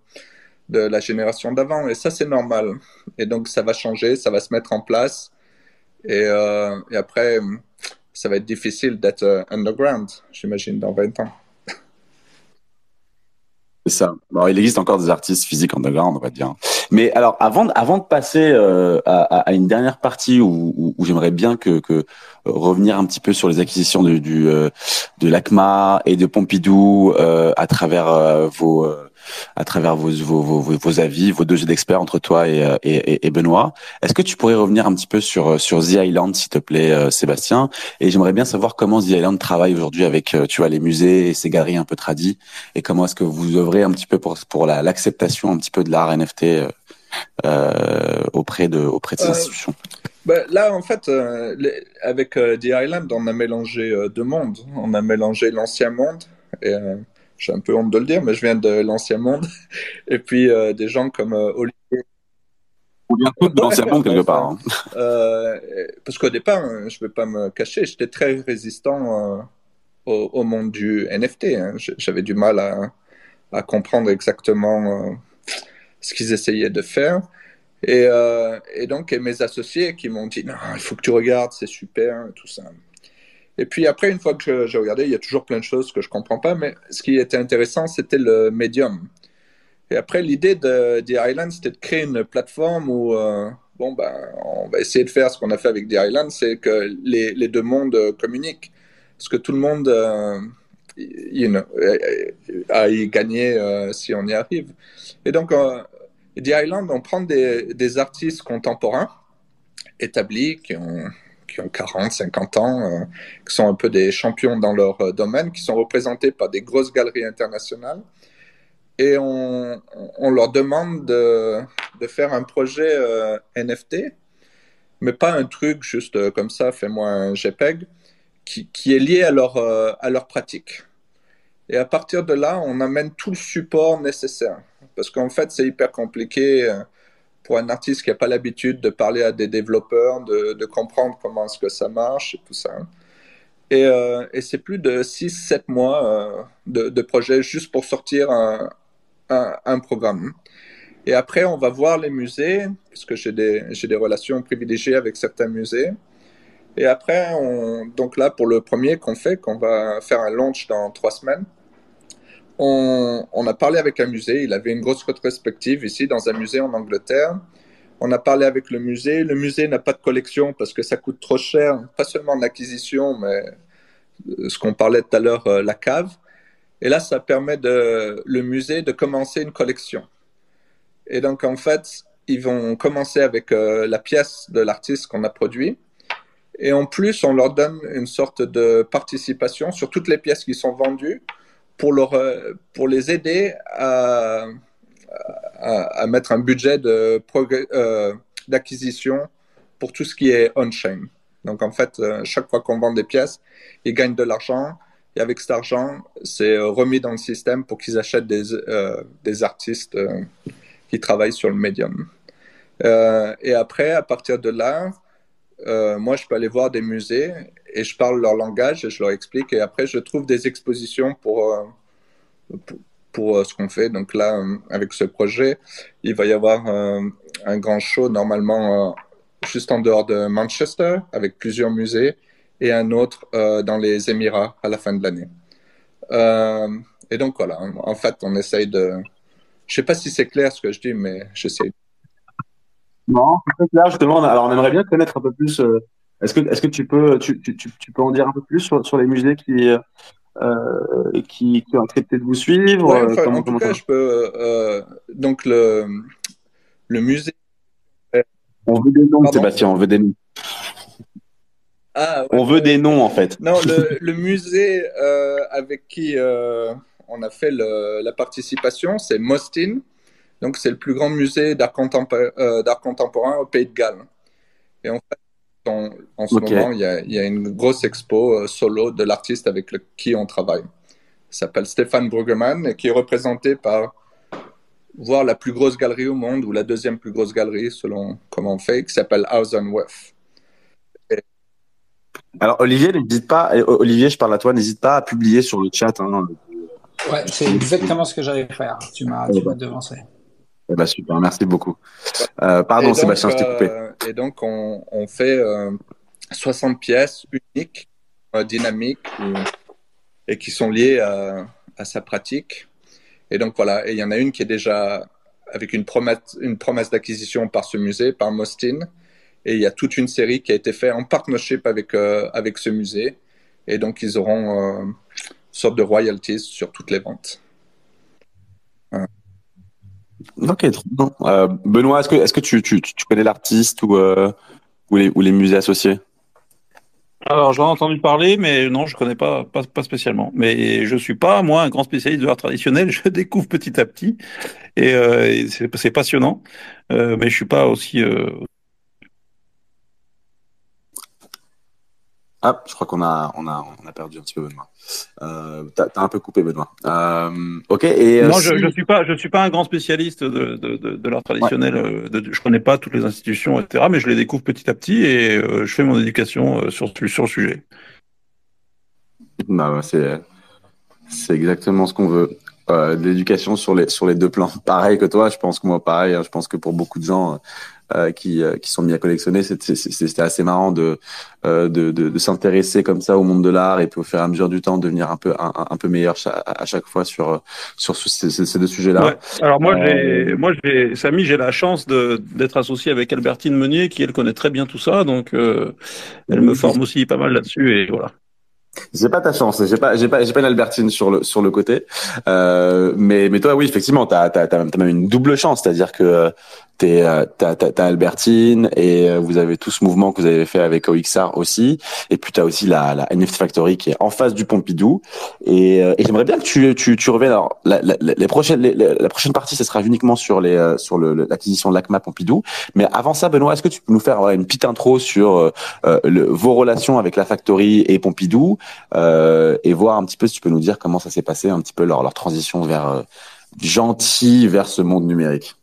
Speaker 3: la génération d'avant. Et ça, c'est normal. Et donc, ça va changer, ça va se mettre en place. Et, euh, après, ça va être difficile d'être euh, underground, j'imagine, dans 20 ans.
Speaker 1: C'est ça. Alors, il existe encore des artistes physiques underground, on va dire. Mais alors, avant, de- avant de passer euh, à, une dernière partie où, j'aimerais bien que, que euh, revenir un petit peu sur les acquisitions de, euh, de l'ACMA et de Pompidou à travers vos à travers vos, vos, vos, vos- vos avis, vos deux jeux d'experts entre toi et, euh, et, Benoît. Est-ce que tu pourrais revenir un petit peu sur euh, sur The Island, s'il te plaît, euh, Sébastien? Et j'aimerais bien savoir comment The Island travaille aujourd'hui avec, tu vois, les musées et ces galeries un peu tradies, et comment est-ce que vous œuvrez un petit peu pour pour la- l'acceptation un petit peu de l'art NFT euh, auprès de auprès de ces
Speaker 3: Euh,
Speaker 1: institutions?
Speaker 3: Ben, là, en fait, euh, les- avec euh, The Island, on a mélangé euh, deux mondes. On a mélangé l'ancien monde, et j'ai un peu honte de le dire, mais je viens de l'ancien monde, et puis euh, des gens comme euh, Olivier.
Speaker 1: Vient tous de l'ancien monde quelque part. hein.
Speaker 3: Euh, parce qu'au départ, euh, je ne vais pas me cacher, j'étais très résistant euh, au, au monde du NFT. hein. J'avais du mal à, à comprendre exactement euh, ce qu'ils essayaient de faire. Et, euh, et donc, et mes associés qui m'ont dit, non, il faut que tu regardes, c'est super, tout ça. Et puis après, une fois que j'ai regardé, il y a toujours plein de choses que je comprends pas, mais ce qui était intéressant, c'était le médium. Et après, l'idée de The Island, c'était de créer une plateforme où, euh, bon, ben, on va essayer de faire ce qu'on a fait avec The Island, c'est que les, deux mondes euh, communiquent. Parce que tout le monde euh, you know, a y gagné euh, si on y arrive. Et donc, The Island, on prend des artistes contemporains établis qui ont qui ont 40, 50 ans, euh, qui sont un peu des champions dans leur euh, domaine, qui sont représentés par des grosses galeries internationales. Et on, leur demande de, faire un projet euh, NFT, mais pas un truc juste comme ça, fais-moi un JPEG, qui, qui, est lié à leur, à leur pratique. Et à partir de là, on amène tout le support nécessaire. Parce qu'en fait, c'est hyper compliqué pour un artiste qui n'a pas l'habitude de parler à des développeurs, de, comprendre comment est-ce que ça marche et tout ça. Et, euh, c'est plus de 6-7 mois euh, de, projet juste pour sortir un, programme. Et après, on va voir les musées, parce que j'ai des, relations privilégiées avec certains musées. Et après, on, donc là, pour le premier qu'on fait, qu'on va faire un launch dans trois semaines, on, a parlé avec un musée. Il avait une grosse rétrospective ici dans un musée en Angleterre. On a parlé avec le musée. Le musée n'a pas de collection parce que ça coûte trop cher, pas seulement en acquisition, mais ce qu'on parlait tout à l'heure, la cave. Et là, ça permet de, le musée de commencer une collection. Et donc, en fait, ils vont commencer avec euh, la pièce de l'artiste qu'on a produit. Et en plus, on leur donne une sorte de participation sur toutes les pièces qui sont vendues pour, leur, euh, pour les aider à, à, mettre un budget d'acquisition euh, pour tout ce qui est on-chain. Donc en fait, euh, chaque fois qu'on vend des pièces, ils gagnent de l'argent et avec cet argent, c'est remis dans le système pour qu'ils achètent des, euh, des artistes euh, qui travaillent sur le médium. et après, à partir de là, moi, je peux aller voir des musées et je parle leur langage et je leur explique. Et après, je trouve des expositions pour, euh, pour, euh, ce qu'on fait. Donc là, euh, avec ce projet, il va y avoir un grand show normalement juste en dehors de Manchester avec plusieurs musées et un autre dans les Émirats à la fin de l'année. et donc voilà, en fait, on essaye de... Je sais pas si c'est clair ce que je dis, mais j'essaie.
Speaker 1: Non, c'est clair justement. Alors, on aimerait bien connaître un peu plus est-ce que, est-ce que tu peux, tu, tu, tu, peux en dire un peu plus sur, sur les musées qui, euh, qui, qui, ont accepté de vous suivre
Speaker 3: ouais, enfin, comment, En tout cas, je peux. Euh, donc le, le musée.
Speaker 1: On veut des noms, Pardon Sébastien. On veut des noms. Ah, ouais, on veut des noms en fait.
Speaker 3: Non, le, le musée euh, avec qui euh, on a fait le, la participation, c'est Mostin. Donc c'est le plus grand musée d'art contemporain, euh, contemporain au Pays de Galles. Et en fait, en, en ce okay. moment, il y, a, il y, a, une grosse expo euh, solo de l'artiste avec le, qui on travaille. Il s'appelle Stéphane Bruggemann et qui est représenté par voire la plus grosse galerie au monde ou la deuxième plus grosse galerie selon comment on fait, qui s'appelle House on Wef.
Speaker 1: Et... Alors Olivier, n'hésite pas, Olivier, je parle à toi, n'hésite pas à publier sur le chat. Hein,
Speaker 5: ouais, c'est exactement ce que j'allais faire. Tu m'as tu devancé.
Speaker 1: Eh ben, super, merci beaucoup. Euh, pardon,
Speaker 3: donc,
Speaker 1: Sébastien, je t'ai coupé.
Speaker 3: Euh, et donc, on, on fait euh, 60 pièces uniques, euh, dynamiques, et, et, qui sont liées à, à, sa pratique. Et donc, voilà, et il y en a une qui est déjà avec une promesse, une promesse d'acquisition par ce musée, par Mostin. Et il y a toute une série qui a été faite en partnership avec, euh, avec ce musée. Et donc, ils auront une sorte de royalties sur toutes les ventes.
Speaker 1: Euh, Benoît, est-ce que, tu, connais l'artiste ou, euh, les, musées associés?
Speaker 2: Alors, j'en ai entendu parler, mais non, je connais pas, spécialement. Mais je suis pas, moi, un grand spécialiste de l'art traditionnel. Je découvre petit à petit et, euh, c'est, passionnant. Mais je suis pas aussi,
Speaker 1: Ah, je crois qu'on a, on a, on a perdu un petit peu Benoît. Euh, t'as, t'as un peu coupé Benoît. Euh, ok. Et
Speaker 2: non, si... je, je suis pas, je suis pas un grand spécialiste de, de, de, de l'art traditionnel. Ouais. De, je connais pas toutes les institutions, etc. Mais je les découvre petit à petit et euh, je fais mon éducation sur sur le sujet.
Speaker 1: Bah, c'est, c'est exactement ce qu'on veut. Euh, l'éducation sur les sur les deux plans. Pareil que toi, je pense que moi pareil. Hein, je pense que pour beaucoup de gens, euh, qui euh, qui sont mis à collectionner. C'était assez marrant de euh, de, de, de s'intéresser comme ça au monde de l'art et puis au fur et à mesure du temps devenir un peu un, un peu meilleur à chaque fois sur sur ce- ces, deux sujets-là.
Speaker 2: Ouais. Alors moi,
Speaker 1: Euh,
Speaker 2: j'ai, moi, j'ai, Samy, j'ai la chance de d'être associé avec Albertine Meunier, qui elle connaît très bien tout ça, donc euh, elle me forme aussi pas mal là-dessus et voilà.
Speaker 1: J'ai pas ta chance, j'ai pas, j'ai pas, j'ai pas une Albertine sur le sur le côté, euh, mais mais toi oui effectivement t'as t'as t'as même une double chance, c'est-à-dire que t'es euh, t'as Albertine et euh, vous avez tout ce mouvement que vous avez fait avec OXR aussi, et puis t'as aussi la la NFT Factory qui est en face du Pompidou, et, euh, et j'aimerais bien que tu tu tu reviennes. Alors la la, les prochaines les- la, prochaine partie ce sera uniquement sur les sur le l'acquisition de l'ACMA Pompidou, mais avant ça Benoît est-ce que tu peux nous faire une petite intro sur euh, le, vos relations avec la Factory et Pompidou euh, et voir un petit peu si tu peux nous dire comment ça s'est passé, un petit peu leur, leur transition vers euh, gentil vers ce monde numérique?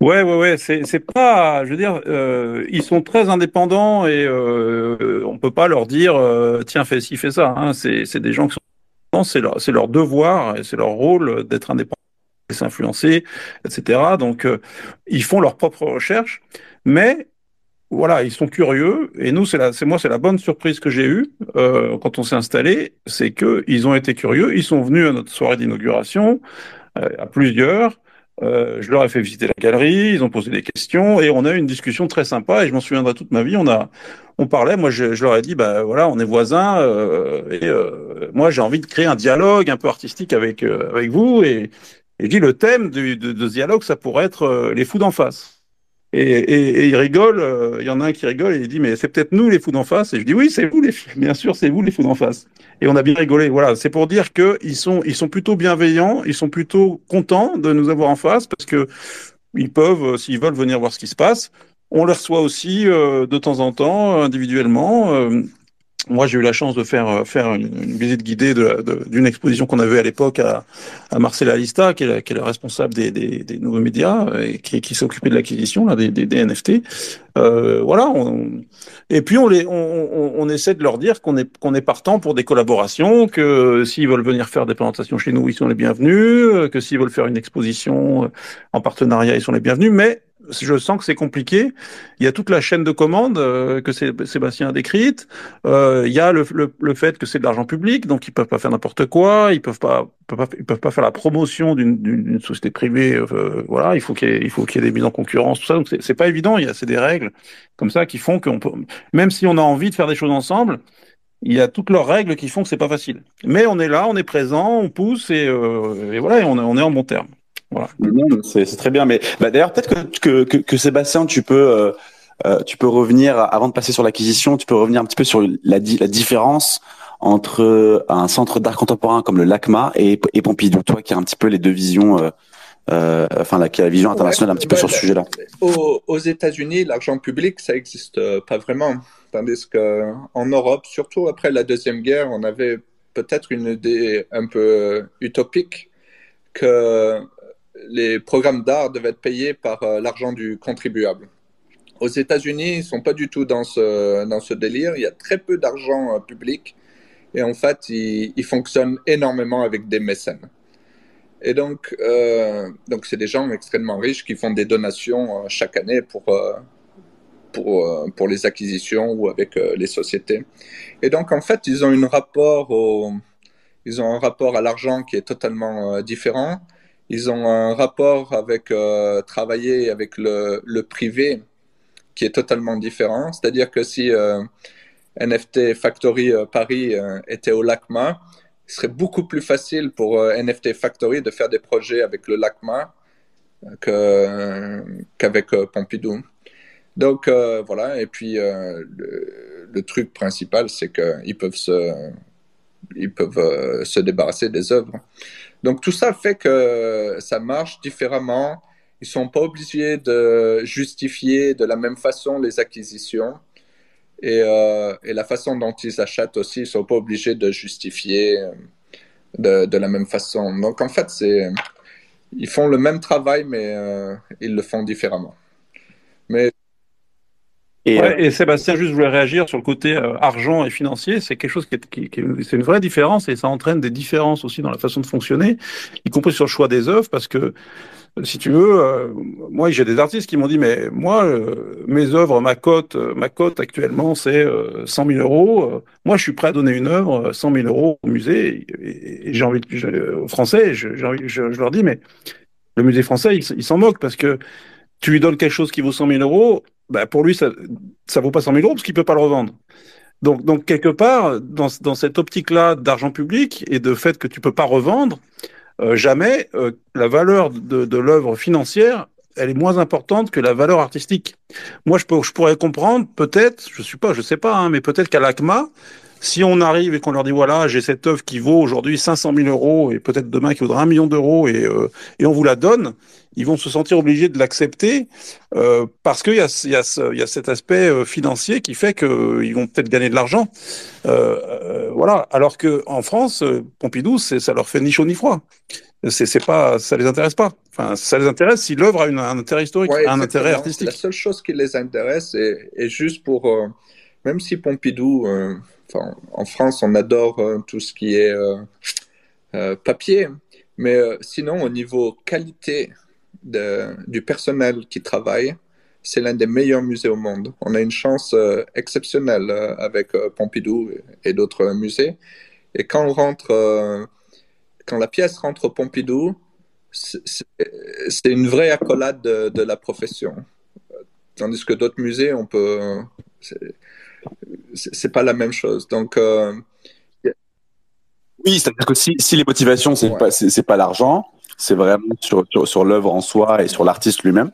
Speaker 2: Ouais, ouais, ouais. C'est, pas, je veux dire, euh, ils sont très indépendants et euh, on peut pas leur dire, euh, tiens, fais ci, fais ça. Hein. C'est, des gens qui sont, c'est leur, leur devoir et c'est leur rôle d'être indépendants, s'influencer, etc. Donc, euh, ils font leurs propres recherches, mais voilà, ils sont curieux. Et nous, c'est c'est moi, c'est la bonne surprise que j'ai eue quand on s'est installé, c'est que ils ont été curieux. Ils sont venus à notre soirée d'inauguration à plusieurs. Euh, je leur ai fait visiter la galerie, ils ont posé des questions et on a eu une discussion très sympa et je m'en souviendrai toute ma vie. On a, on parlait, moi je, leur ai dit, bah voilà, on est voisins euh, et euh, moi j'ai envie de créer un dialogue un peu artistique avec avec vous et, et je dis le thème du, de, de ce dialogue, ça pourrait être les fous d'en face. Et, et, et ils rigolent, euh, il y en a un qui rigole et il dit mais c'est peut-être nous les fous d'en face. Et je dis oui c'est vous les bien sûr c'est vous les fous d'en face. Et on a bien rigolé. Voilà c'est pour dire que ils sont ils sont plutôt bienveillants ils sont plutôt contents de nous avoir en face parce que ils peuvent euh, s'ils veulent venir voir ce qui se passe on les reçoit aussi euh, de temps en temps euh, individuellement moi, j'ai eu la chance de faire euh, faire une, visite guidée d'une exposition qu'on avait à l'époque à, à Marcella Lista, qui est la, responsable des, des, des nouveaux médias euh, et qui, qui s'est occupée de l'acquisition là des, des, NFT. Euh, voilà. Et puis on les on, on, essaie de leur dire qu'on est qu'on est partant pour des collaborations, que s'ils veulent venir faire des présentations chez nous, ils sont les bienvenus, euh, que s'ils veulent faire une exposition euh, en partenariat, ils sont les bienvenus. Mais je sens que c'est compliqué. Il y a toute la chaîne de commandes euh, que Sé- Sébastien a décrite. Euh, il y a le, fait que c'est de l'argent public, donc ils peuvent pas faire n'importe quoi. Ils peuvent pas, peuvent pas, ils peuvent pas faire la promotion d'une- société privée. voilà, il faut qu'il y qu'il y ait des mises en concurrence, tout ça. Donc c'est pas évident. Il y a c'est des règles comme ça qui font qu'on peut, même si on a envie de faire des choses ensemble, il y a toutes leurs règles qui font que c'est pas facile. Mais on est là, on est présent, on pousse et, euh, voilà, et on est en bon terme.
Speaker 1: Non, C'est c'est très bien, mais bah, d'ailleurs peut-être que, que, que, que Sébastien, tu peux euh, euh, tu peux revenir avant de passer sur l'acquisition, tu peux revenir un petit peu sur la, di- la différence entre un centre d'art contemporain comme le LACMA et, et Pompidou, toi qui as un petit peu les deux visions, euh, euh, enfin la, qui a la vision internationale un petit peu
Speaker 3: Ouais,
Speaker 1: sur ce sujet-là.
Speaker 3: Aux, aux États-Unis, l'argent public, ça existe euh, pas vraiment. Tandis que en Europe, surtout après la Deuxième Guerre, on avait peut-être une idée un peu euh, utopique que les programmes d'art devaient être payés par euh, l'argent du contribuable. Aux États-Unis, ils sont pas du tout dans ce, dans ce délire. Il y a très peu d'argent euh, public et en fait, ils, fonctionnent énormément avec des mécènes. Et donc, euh, donc c'est des gens extrêmement riches qui font des donations chaque année pour, pour, les acquisitions ou avec les sociétés. Et donc, en fait, ils ont un rapport ils ont un rapport à l'argent qui est totalement différent. Ils ont un rapport avec euh, travailler avec le, le privé qui est totalement différent. C'est-à-dire que si euh, NFT Factory euh, Paris était au LACMA, il serait beaucoup plus facile pour NFT Factory de faire des projets avec le LACMA qu'avec Pompidou. Donc voilà, et puis le, truc principal, c'est qu'ils peuvent ils peuvent se débarrasser des œuvres. Donc tout ça fait que ça marche différemment. Ils sont pas obligés de justifier de la même façon les acquisitions. Et, euh, et la façon dont ils achètent aussi, ils sont pas obligés de justifier euh, de, de la même façon. Donc en fait, c'est ils font le même travail, mais euh, ils le font différemment. Mais
Speaker 1: Et, euh,
Speaker 2: Ouais, et Sébastien, juste, je voulais réagir sur le côté euh, argent et financier. C'est quelque chose qui est, qui, qui est- c'est une vraie différence et ça entraîne des différences aussi dans la façon de fonctionner, y compris sur le choix des œuvres, parce que si tu veux, euh, moi j'ai des artistes qui m'ont dit mais moi euh, mes œuvres, ma cote, euh, ma cote actuellement c'est euh, 100 000 euros. Euh, Moi je suis prêt à donner une œuvre euh, 100 000 euros au musée et, et- et j'ai envie de, aux Français, je, j'ai envie- je, je leur dis mais le musée français il, il s'en moque parce que tu lui donnes quelque chose qui vaut 100 000 euros, bah pour lui ça ça vaut pas 100 000 euros parce qu'il peut pas le revendre. Donc donc quelque part dans dans cette optique-là d'argent public et de fait que tu peux pas revendre euh, jamais euh, la valeur de, de l'œuvre financière elle est moins importante que la valeur artistique. Moi, je, peux, je pourrais comprendre, peut-être, je suis pas, je sais pas, hein, mais peut-être qu'à l'ACMA, si on arrive et qu'on leur dit voilà, j'ai cette œuvre qui vaut aujourd'hui 500 000 euros et peut-être demain qui vaudra un million d'euros et, euh, et on vous la donne, ils vont se sentir obligés de l'accepter euh, parce qu'il y a, y, a y a cet aspect euh, financier qui fait qu'ils vont peut-être gagner de l'argent. Euh, voilà. Alors que en France, Pompidou, ça leur fait ni chaud ni froid. C'est pas, ça les intéresse pas. Enfin, ça les intéresse si l'œuvre a une- un intérêt historique,
Speaker 3: Ouais,
Speaker 2: un intérêt artistique.
Speaker 3: La seule chose qui les intéresse est, est juste pour, même si Pompidou, en France, on adore euh, tout ce qui est euh, euh, papier, mais sinon, au niveau qualité du personnel qui travaille, c'est l'un des meilleurs musées au monde. On a une chance exceptionnelle avec Pompidou et d'autres musées. Et quand la pièce rentre au Pompidou, c'est une vraie accolade de, de la profession. Tandis que d'autres musées, on peut, c'est- pas la même chose. Donc, euh,
Speaker 1: Oui, c'est-à-dire que si, si les motivations, c'est
Speaker 3: Ouais.
Speaker 1: pas, c'est c'est pas l'argent, c'est vraiment sur, sur, sur l'œuvre en soi et sur l'artiste lui-même.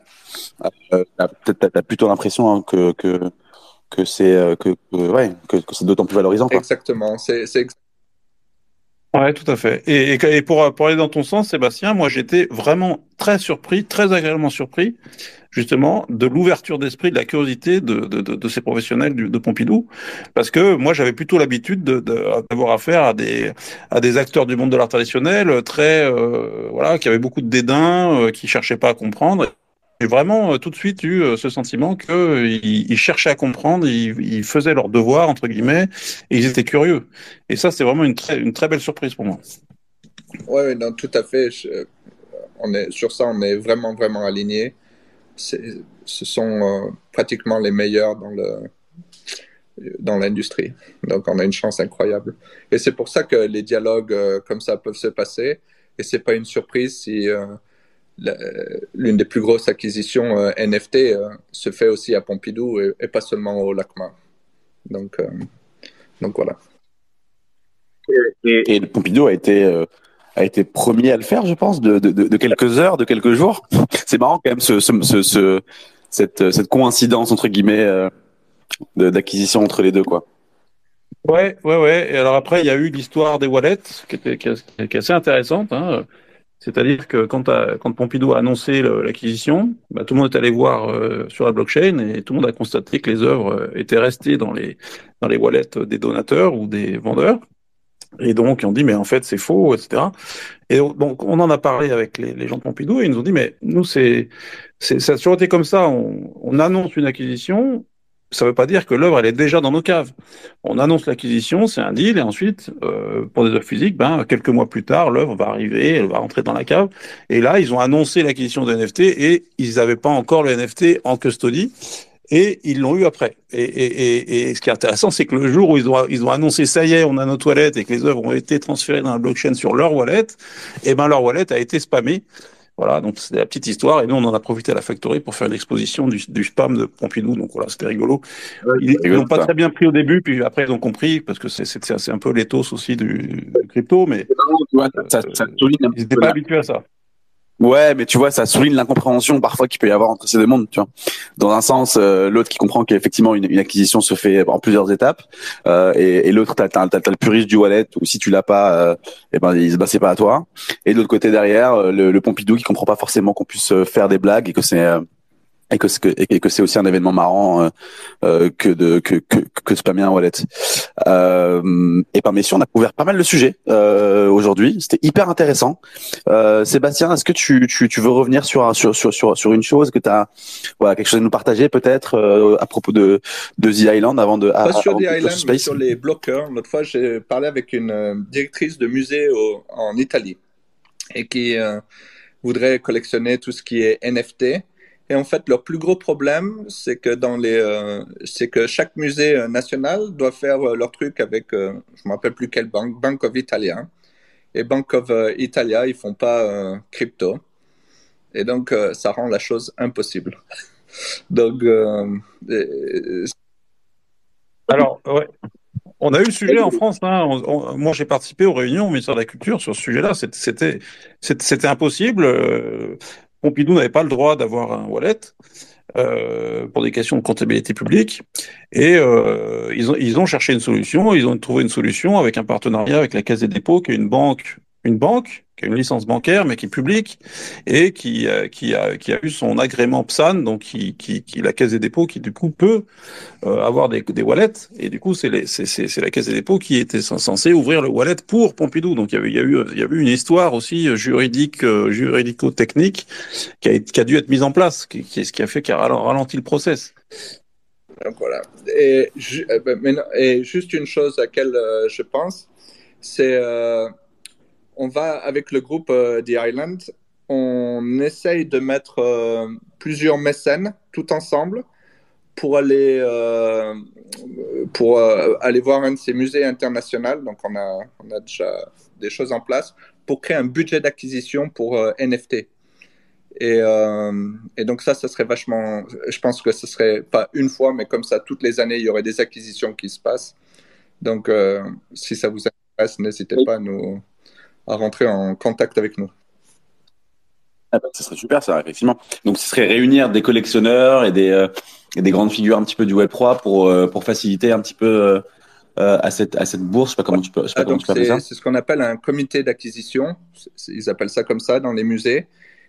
Speaker 1: Euh, t'as- peut-être t'as, plutôt l'impression hein, que, que, que c'est euh, que, que, ouais, que, que c'est d'autant plus valorisant. Quoi.
Speaker 3: exactement, c'est
Speaker 2: Ouais, tout à fait. Et, et pour, aller dans ton sens, Sébastien, moi j'étais vraiment très surpris, très agréablement surpris, justement, de l'ouverture d'esprit, de la curiosité de, ces professionnels de Pompidou, parce que moi j'avais plutôt l'habitude de- de- d'avoir affaire à des, à des acteurs du monde de l'art traditionnel euh, très, euh, voilà, qui avaient beaucoup de dédain, euh, qui cherchaient pas à comprendre. J'ai vraiment euh, tout de suite eu euh, ce sentiment que euh, cherchaient à comprendre, ils, faisaient leur devoir entre guillemets, et ils étaient curieux. Et ça, c'est vraiment une très, belle surprise pour moi.
Speaker 3: ouais, non, tout à fait. On est sur ça, on est vraiment vraiment alignés. Ce sont pratiquement les meilleurs dans l'industrie. Donc, on a une chance incroyable. Et c'est pour ça que les dialogues comme ça peuvent se passer. Et c'est pas une surprise si l'une des plus grosses acquisitions euh, NFT euh, se fait aussi à Pompidou et, et pas seulement au LACMA. Donc, euh, donc voilà.
Speaker 1: Et, et le Pompidou a été, euh, a été premier à le faire, je pense, de, de, quelques heures, de quelques jours. C'est marrant quand même ce, ce, ce, ce- cette, cette coïncidence entre guillemets euh, d'acquisition entre les deux, quoi.
Speaker 2: Ouais, ouais, ouais. Et alors après, il y a eu l'histoire des wallets, qui était qui est, qui est assez intéressante. Hein. C'est-à-dire que quand, Pompidou a annoncé l'acquisition, bah, tout le monde est allé voir euh, sur la blockchain et tout le monde a constaté que les œuvres euh, étaient restées dans les dans les wallets des donateurs ou des vendeurs. Et donc, on dit, mais en fait, c'est faux, etc. Et donc, on en a parlé avec les, gens de Pompidou et ils nous ont dit, mais nous, c'est, ça a toujours été comme ça. On, on annonce une acquisition. Ça veut pas dire que l'œuvre, elle est déjà dans nos caves. On annonce l'acquisition, c'est un deal, et ensuite, euh, pour des œuvres physiques, ben, quelques mois plus tard, l'œuvre va arriver, elle va rentrer dans la cave. Et là, ils ont annoncé l'acquisition de NFT et ils n'avaient pas encore le NFT en custody. Et ils l'ont eu après. Et, ce qui est intéressant, c'est que le jour où ils ont, ils ont annoncé ça y est, on a nos toilettes et que les œuvres ont été transférées dans la blockchain sur leur wallet, et ben leur wallet a été spammé. Voilà, donc c'est la petite histoire. Et nous, on en a profité à la factory pour faire une exposition du, du spam de Pompidou. Donc voilà, c'était rigolo. Ils l'ont pas
Speaker 1: ça.
Speaker 2: très bien pris au début, puis après ils ont compris parce que c'est c'est c'est un peu l'éthos aussi du, du crypto, mais
Speaker 1: Tu vois, ça, ça un
Speaker 2: ils n'étaient pas habitués à ça.
Speaker 1: Ouais, mais tu vois, ça souligne l'incompréhension parfois qu'il peut y avoir entre ces deux mondes. Tu vois, dans un sens, euh, l'autre qui comprend qu'effectivement une, une acquisition se fait en plusieurs étapes, euh, et, et l'autre t'as, t'as, le puriste du wallet où si tu l'as pas, euh, et ben c'est pas à toi. Et de l'autre côté derrière, euh, le, le Pompidou qui comprend pas forcément qu'on puisse euh, faire des blagues et que c'est euh, et que, et que c'est aussi un événement marrant euh, euh, que de que que que spammer un wallet. Euh, et par messieurs, on a couvert pas mal de sujets euh, aujourd'hui. C'était hyper intéressant. Euh, Sébastien, est-ce que tu, tu, tu veux revenir sur, sur, sur, sur, sur une chose que tu as voilà, quelque chose à nous partager peut-être euh, à propos de, de The Island avant de
Speaker 3: Pas
Speaker 1: à-
Speaker 3: sur The Island, mais sur les bloqueurs. L'autre fois, j'ai parlé avec une directrice de musée au- en Italie et qui euh, voudraient collectionner tout ce qui est NFT. Et en fait, leur plus gros problème, c'est que dans les, euh, c'est que chaque musée euh, national doit faire euh, leur truc avec, je me rappelle plus quelle banque, Bank of Italia. Et Bank of Italia, ils font pas crypto. Et donc, ça rend la chose impossible. donc,
Speaker 2: Alors, ouais. On a eu le sujet en France. Hein. On- on- moi, j'ai participé aux réunions au ministère de la Culture sur ce sujet-là. C'était- impossible. Euh, Pompidou n'avait pas le droit d'avoir un wallet euh, pour des questions de comptabilité publique. Et euh, ils, ont, ils ont cherché une solution. Ils ont trouvé une solution avec un partenariat avec la Caisse des dépôts, qui est une banque, une banque qui a une licence bancaire, mais qui est publique et qui, euh, qui, a, qui a eu son agrément PSAN, donc qui, qui, qui la Caisse des dépôts, qui du coup peut euh, avoir des, des wallets. Et du coup, c'est la Caisse des dépôts qui était censée ouvrir le wallet pour Pompidou. Donc il y, il y, a eu, y a eu une histoire aussi euh, juridique, euh, juridico-technique qui a, qui a dû être mise en place, qui, qui, ce qui a fait qu'il a ralen- ralenti le process.
Speaker 3: Donc voilà. Et, ben, et juste une chose à laquelle je pense, c'est on va avec le groupe euh, The Island, on essaye de mettre euh, plusieurs mécènes tout ensemble pour aller euh, pour euh, aller voir un de ces musées internationaux. Donc on a on a déjà des choses en place pour créer un budget d'acquisition pour euh, NFT. Et, et donc ça, ça serait vachement. Je pense que ce serait pas une fois, mais comme ça, toutes les années, il y aurait des acquisitions qui se passent. Donc, si ça vous intéresse, n'hésitez pas à nous à rentrer en contact avec nous.
Speaker 1: Ah bah, ce serait super, ça, effectivement. Donc, ce serait réunir des collectionneurs et des, euh, et des grandes figures un petit peu du Web3 pour, euh, pour faciliter un petit peu euh, à, cette, à cette bourse. Je sais pas comment tu peux, je sais pas
Speaker 3: Ah,
Speaker 1: comment tu peux appeler ça.
Speaker 3: c'est ce qu'on appelle un comité d'acquisition. Ils appellent ça comme ça dans les musées,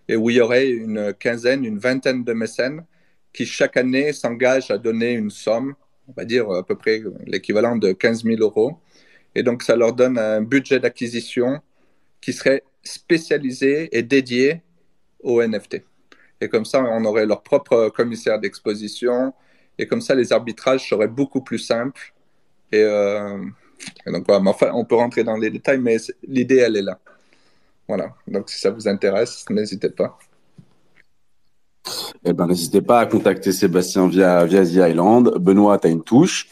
Speaker 3: et où il y aurait une quinzaine, une vingtaine de mécènes qui chaque année s'engagent à donner une somme, on va dire à peu près l'équivalent de 15 000 euros. Et donc ça leur donne un budget d'acquisition qui serait spécialisé et dédié au NFT. Et comme ça, on aurait leur propre commissaire d'exposition, et comme ça, les arbitrages seraient beaucoup plus simples. Et, euh, donc, on peut rentrer dans les détails, mais l'idée, elle est là. Voilà. Donc, si ça vous intéresse, n'hésitez pas.
Speaker 1: Eh ben, n'hésitez pas à contacter Sébastien via, via The Island. Benoît, t'as une touche.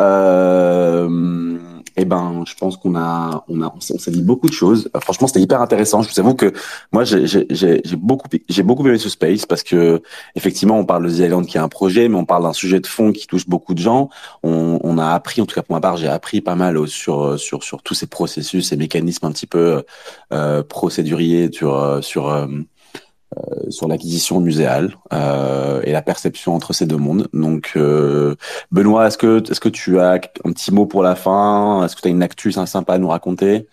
Speaker 1: Euh, eh ben, je pense qu'on a, on a, on s'est dit beaucoup de choses. Euh, Franchement, c'était hyper intéressant. Je vous avoue que moi, j'ai, beaucoup, j'ai beaucoup aimé ce space parce que, effectivement, on parle de Island qui est un projet, mais on parle d'un sujet de fond qui touche beaucoup de gens. On, on a appris, en tout cas pour ma part, j'ai appris pas mal au- sur, sur, sur tous ces processus, ces mécanismes un petit peu euh, procéduriers sur, euh, sur, euh, euh, sur l'acquisition muséale euh, et la perception entre ces deux mondes. Donc, euh, Benoît, est-ce que est-ce que tu as un petit mot pour la fin? Est-ce que tu as une actu sympa à nous raconter?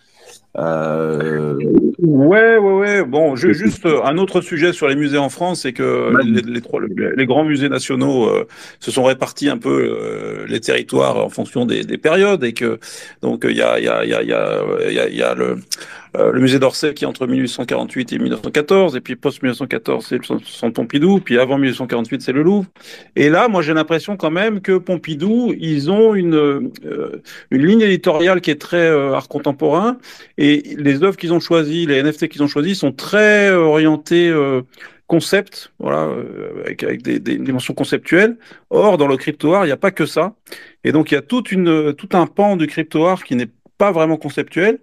Speaker 1: Euh...
Speaker 2: Ouais, ouais, ouais. Bon, ju- juste euh, un autre sujet sur les musées en France, c'est que les, les, trois- les grands musées nationaux euh, se sont répartis un peu euh, les territoires en fonction des, des périodes et que donc il y a il y a il y a il y a il y a, il y a le euh, le musée d'Orsay qui est entre 1848 et 1914, et puis post 1914 c'est le Centre Pompidou, puis avant 1848 c'est le Louvre. Et là, moi j'ai l'impression quand même que Pompidou, ils ont une euh, une ligne éditoriale qui est très euh, art contemporain, et les œuvres qu'ils ont choisies, les NFT qu'ils ont choisis, sont très orientées concept, voilà, avec, avec des, des dimensions conceptuelles. Or, dans le crypto art, il n'y a pas que ça, et donc il y a toute une tout un pan du crypto art qui n'est pas vraiment conceptuel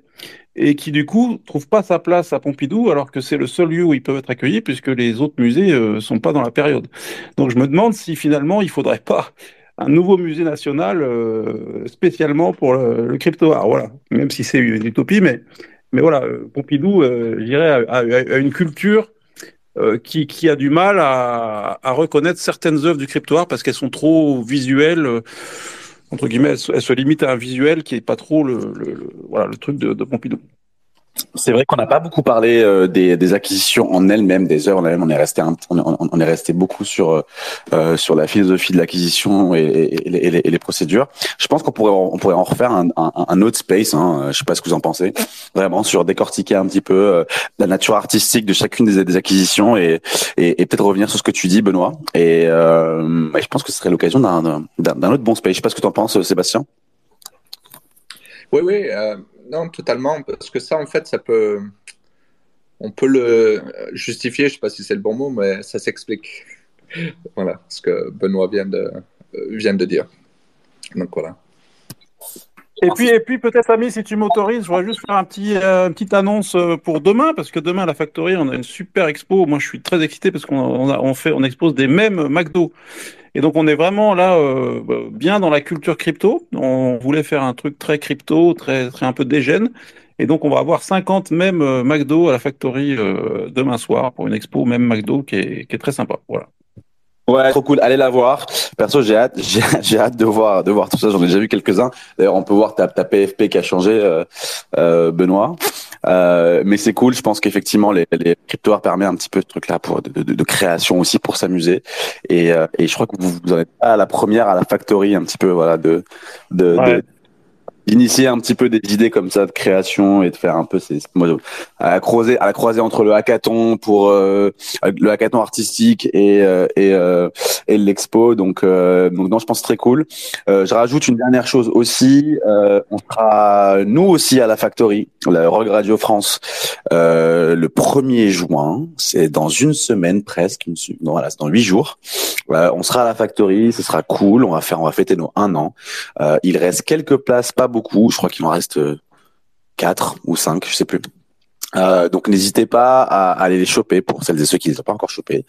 Speaker 2: et qui du coup trouve pas sa place à Pompidou alors que c'est le seul lieu où ils peuvent être accueillis puisque les autres musées euh, sont pas dans la période. Donc je me demande si finalement il faudrait pas un nouveau musée national euh, spécialement pour le, le crypto art. Voilà, même si c'est une utopie, mais mais voilà, euh, Pompidou, euh, je dirais, a, une culture euh, qui, qui a du mal à, à reconnaître certaines œuvres du crypto art parce qu'elles sont trop visuelles. Entre guillemets, elle se, elle se limite à un visuel qui est pas trop le, le, le voilà le truc de, de Pompidou.
Speaker 1: C'est vrai qu'on n'a pas beaucoup parlé euh, des, des, acquisitions en elles-mêmes, des œuvres en elles-mêmes. On est resté, un, on, on, est resté beaucoup sur euh, sur la philosophie de l'acquisition et, et, et, les, et, les, procédures. Je pense qu'on pourrait on pourrait en refaire un, un, un autre space. Hein, je sais pas ce que vous en pensez. Vraiment sur décortiquer un petit peu euh, la nature artistique de chacune des, acquisitions et, peut-être revenir sur ce que tu dis, Benoît. Et, euh, je pense que ce serait l'occasion d'un d'un autre bon space. Je sais pas ce que tu en penses, Sébastien.
Speaker 3: Oui, oui. Non, totalement, parce que ça, en fait, ça peut.
Speaker 6: on peut le justifier, je sais pas si c'est le bon mot, mais ça s'explique. voilà, ce que Benoît vient de, euh, vient de dire. Donc voilà.
Speaker 2: Et puis, et puis peut-être, Ami, si tu m'autorises, je voudrais juste faire un petit, euh, une petite annonce euh, pour demain, parce que demain, à la Factory, on a une super expo. Moi, je suis très excité parce qu'on on expose des mêmes McDo. Et donc, on est vraiment là, euh, bien dans la culture crypto. On voulait faire un truc très crypto, très, très un peu dégène. Et donc, on va avoir 50 mêmes euh, McDo à la Factory euh, demain soir pour une expo même McDo qui est, qui est très sympa. Voilà.
Speaker 1: Ouais, trop cool. Allez la voir. Perso, j'ai hâte, j'ai, j'ai hâte de voir, de voir tout ça. J'en ai déjà vu quelques-uns. D'ailleurs, on peut voir ta, ta PFP qui a changé, euh, euh, Benoît. Euh, mais c'est cool. Je pense qu'effectivement, les, les cryptoires permet un petit peu ce truc-là pour de, création aussi pour s'amuser. Et, euh, et je crois que vous, vous en êtes pas à la première à la factory un petit peu, voilà, de, de, de- d'initier un petit peu des idées comme ça de création et de faire un peu ces à la croisée à la croisée entre le hackathon pour euh, le hackathon artistique et euh, et euh, et l'expo. Donc euh, donc non je pense très cool. Euh, je rajoute une dernière chose aussi. Euh, on sera nous aussi à la factory la Rock Radio France le 1er juin. C'est dans une semaine presque non, voilà c'est dans huit jours. On sera à la factory ce sera cool. On va faire on va fêter nos un an. Il reste quelques places pas beaucoup. Je crois qu'il en reste euh, quatre ou cinq je sais plus. Euh, donc n'hésitez pas à, aller les choper pour celles et ceux qui ne les ont pas encore chopés.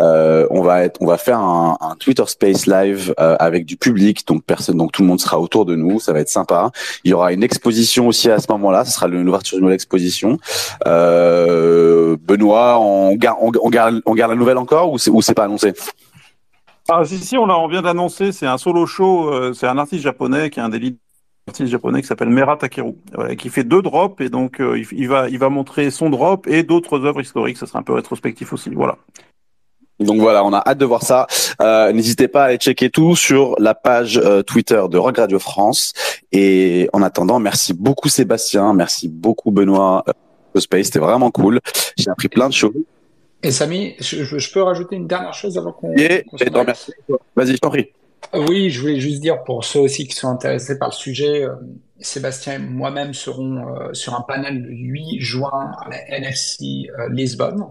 Speaker 1: Euh, on va être, on va faire un, Twitter Space live avec du public, donc personne, donc tout le monde sera autour de nous, ça va être sympa. Il y aura une exposition aussi à ce moment-là, ce sera l'ouverture d'une nouvelle exposition. Benoît, on garde, la nouvelle encore ou c'est, ou pas annoncé?
Speaker 2: Ah, si, si, on, on vient d'annoncer, c'est un solo show, c'est un artiste japonais qui est un des leaders artiste japonais qui s'appelle Mera Takeru, voilà, qui fait deux drops et donc euh, il, il va il va montrer son drop et d'autres œuvres historiques, ça sera un peu rétrospectif aussi, voilà.
Speaker 1: Donc voilà, on a hâte de voir ça. Euh, N'hésitez pas à aller checker tout sur la page euh, Twitter de Rock Radio France. Et en attendant, merci beaucoup Sébastien, merci beaucoup Benoît. euh, au Space, c'était vraiment cool. J'ai appris plein de choses.
Speaker 5: Et Samy, je, peux rajouter une dernière chose avant qu'on aille
Speaker 1: remercie. Vas-y, je t'en prie.
Speaker 5: Oui, je voulais juste dire pour ceux aussi qui sont intéressés par le sujet, euh, Sébastien et moi-même serons euh, sur un panel le 8 juin à la NFC euh, Lisbonne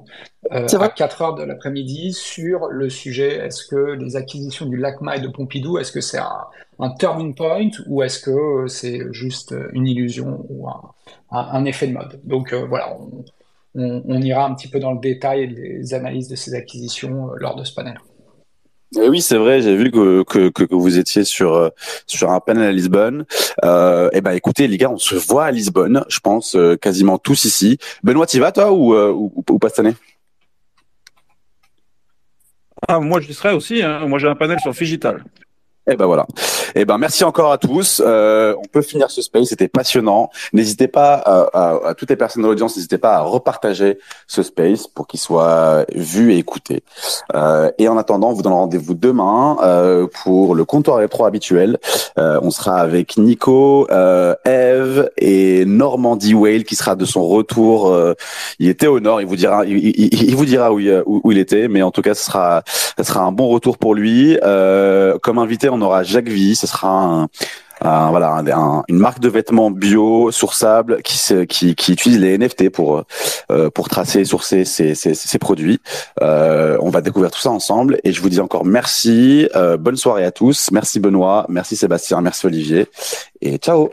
Speaker 5: euh, à 4 heures de l'après-midi sur le sujet est-ce que les acquisitions du LACMA et de Pompidou, est-ce que c'est un, un turning point ou est-ce que c'est juste une illusion ou un, un- un effet de mode? Donc voilà, on, on- on ira un petit peu dans le détail des analyses de ces acquisitions lors de ce panel.
Speaker 1: Et oui, c'est vrai, j'ai vu que, que, que, vous étiez sur, euh, sur un panel à Lisbonne. Euh, eh ben, écoutez, les gars, on se voit à Lisbonne, je pense, euh, quasiment tous ici. Benoît, t'y vas, toi, ou, euh, ou, pas cette année?
Speaker 2: Ah, moi j'y serai aussi, hein. moi j'ai un panel sur Figital.
Speaker 1: Eh ben voilà. Eh ben merci encore à tous. Euh, on peut finir ce space, c'était passionnant. N'hésitez pas à, à- toutes les personnes de l'audience, n'hésitez pas à repartager ce space pour qu'il soit vu et écouté. Euh, et en attendant, on vous donne rendez-vous demain euh, pour le comptoir rétro habituel. Euh, on sera avec Nico, euh, Eve et Normandie Whale qui sera de son retour. euh, il était au nord, il vous dira, il, vous dira où il, était, mais en tout cas, ce sera, ce sera un bon retour pour lui. Comme invité, on aura Jacques Vie. Ce sera voilà un- un- une marque de vêtements bio, sourçable, qui, se- qui, qui utilise les NFT pour euh, pour tracer et sourcer ses produits. Euh, on va découvrir tout ça ensemble. Et je vous dis encore merci. Euh, bonne soirée à tous. Merci Benoît. Merci Sébastien. Merci Olivier. Et ciao.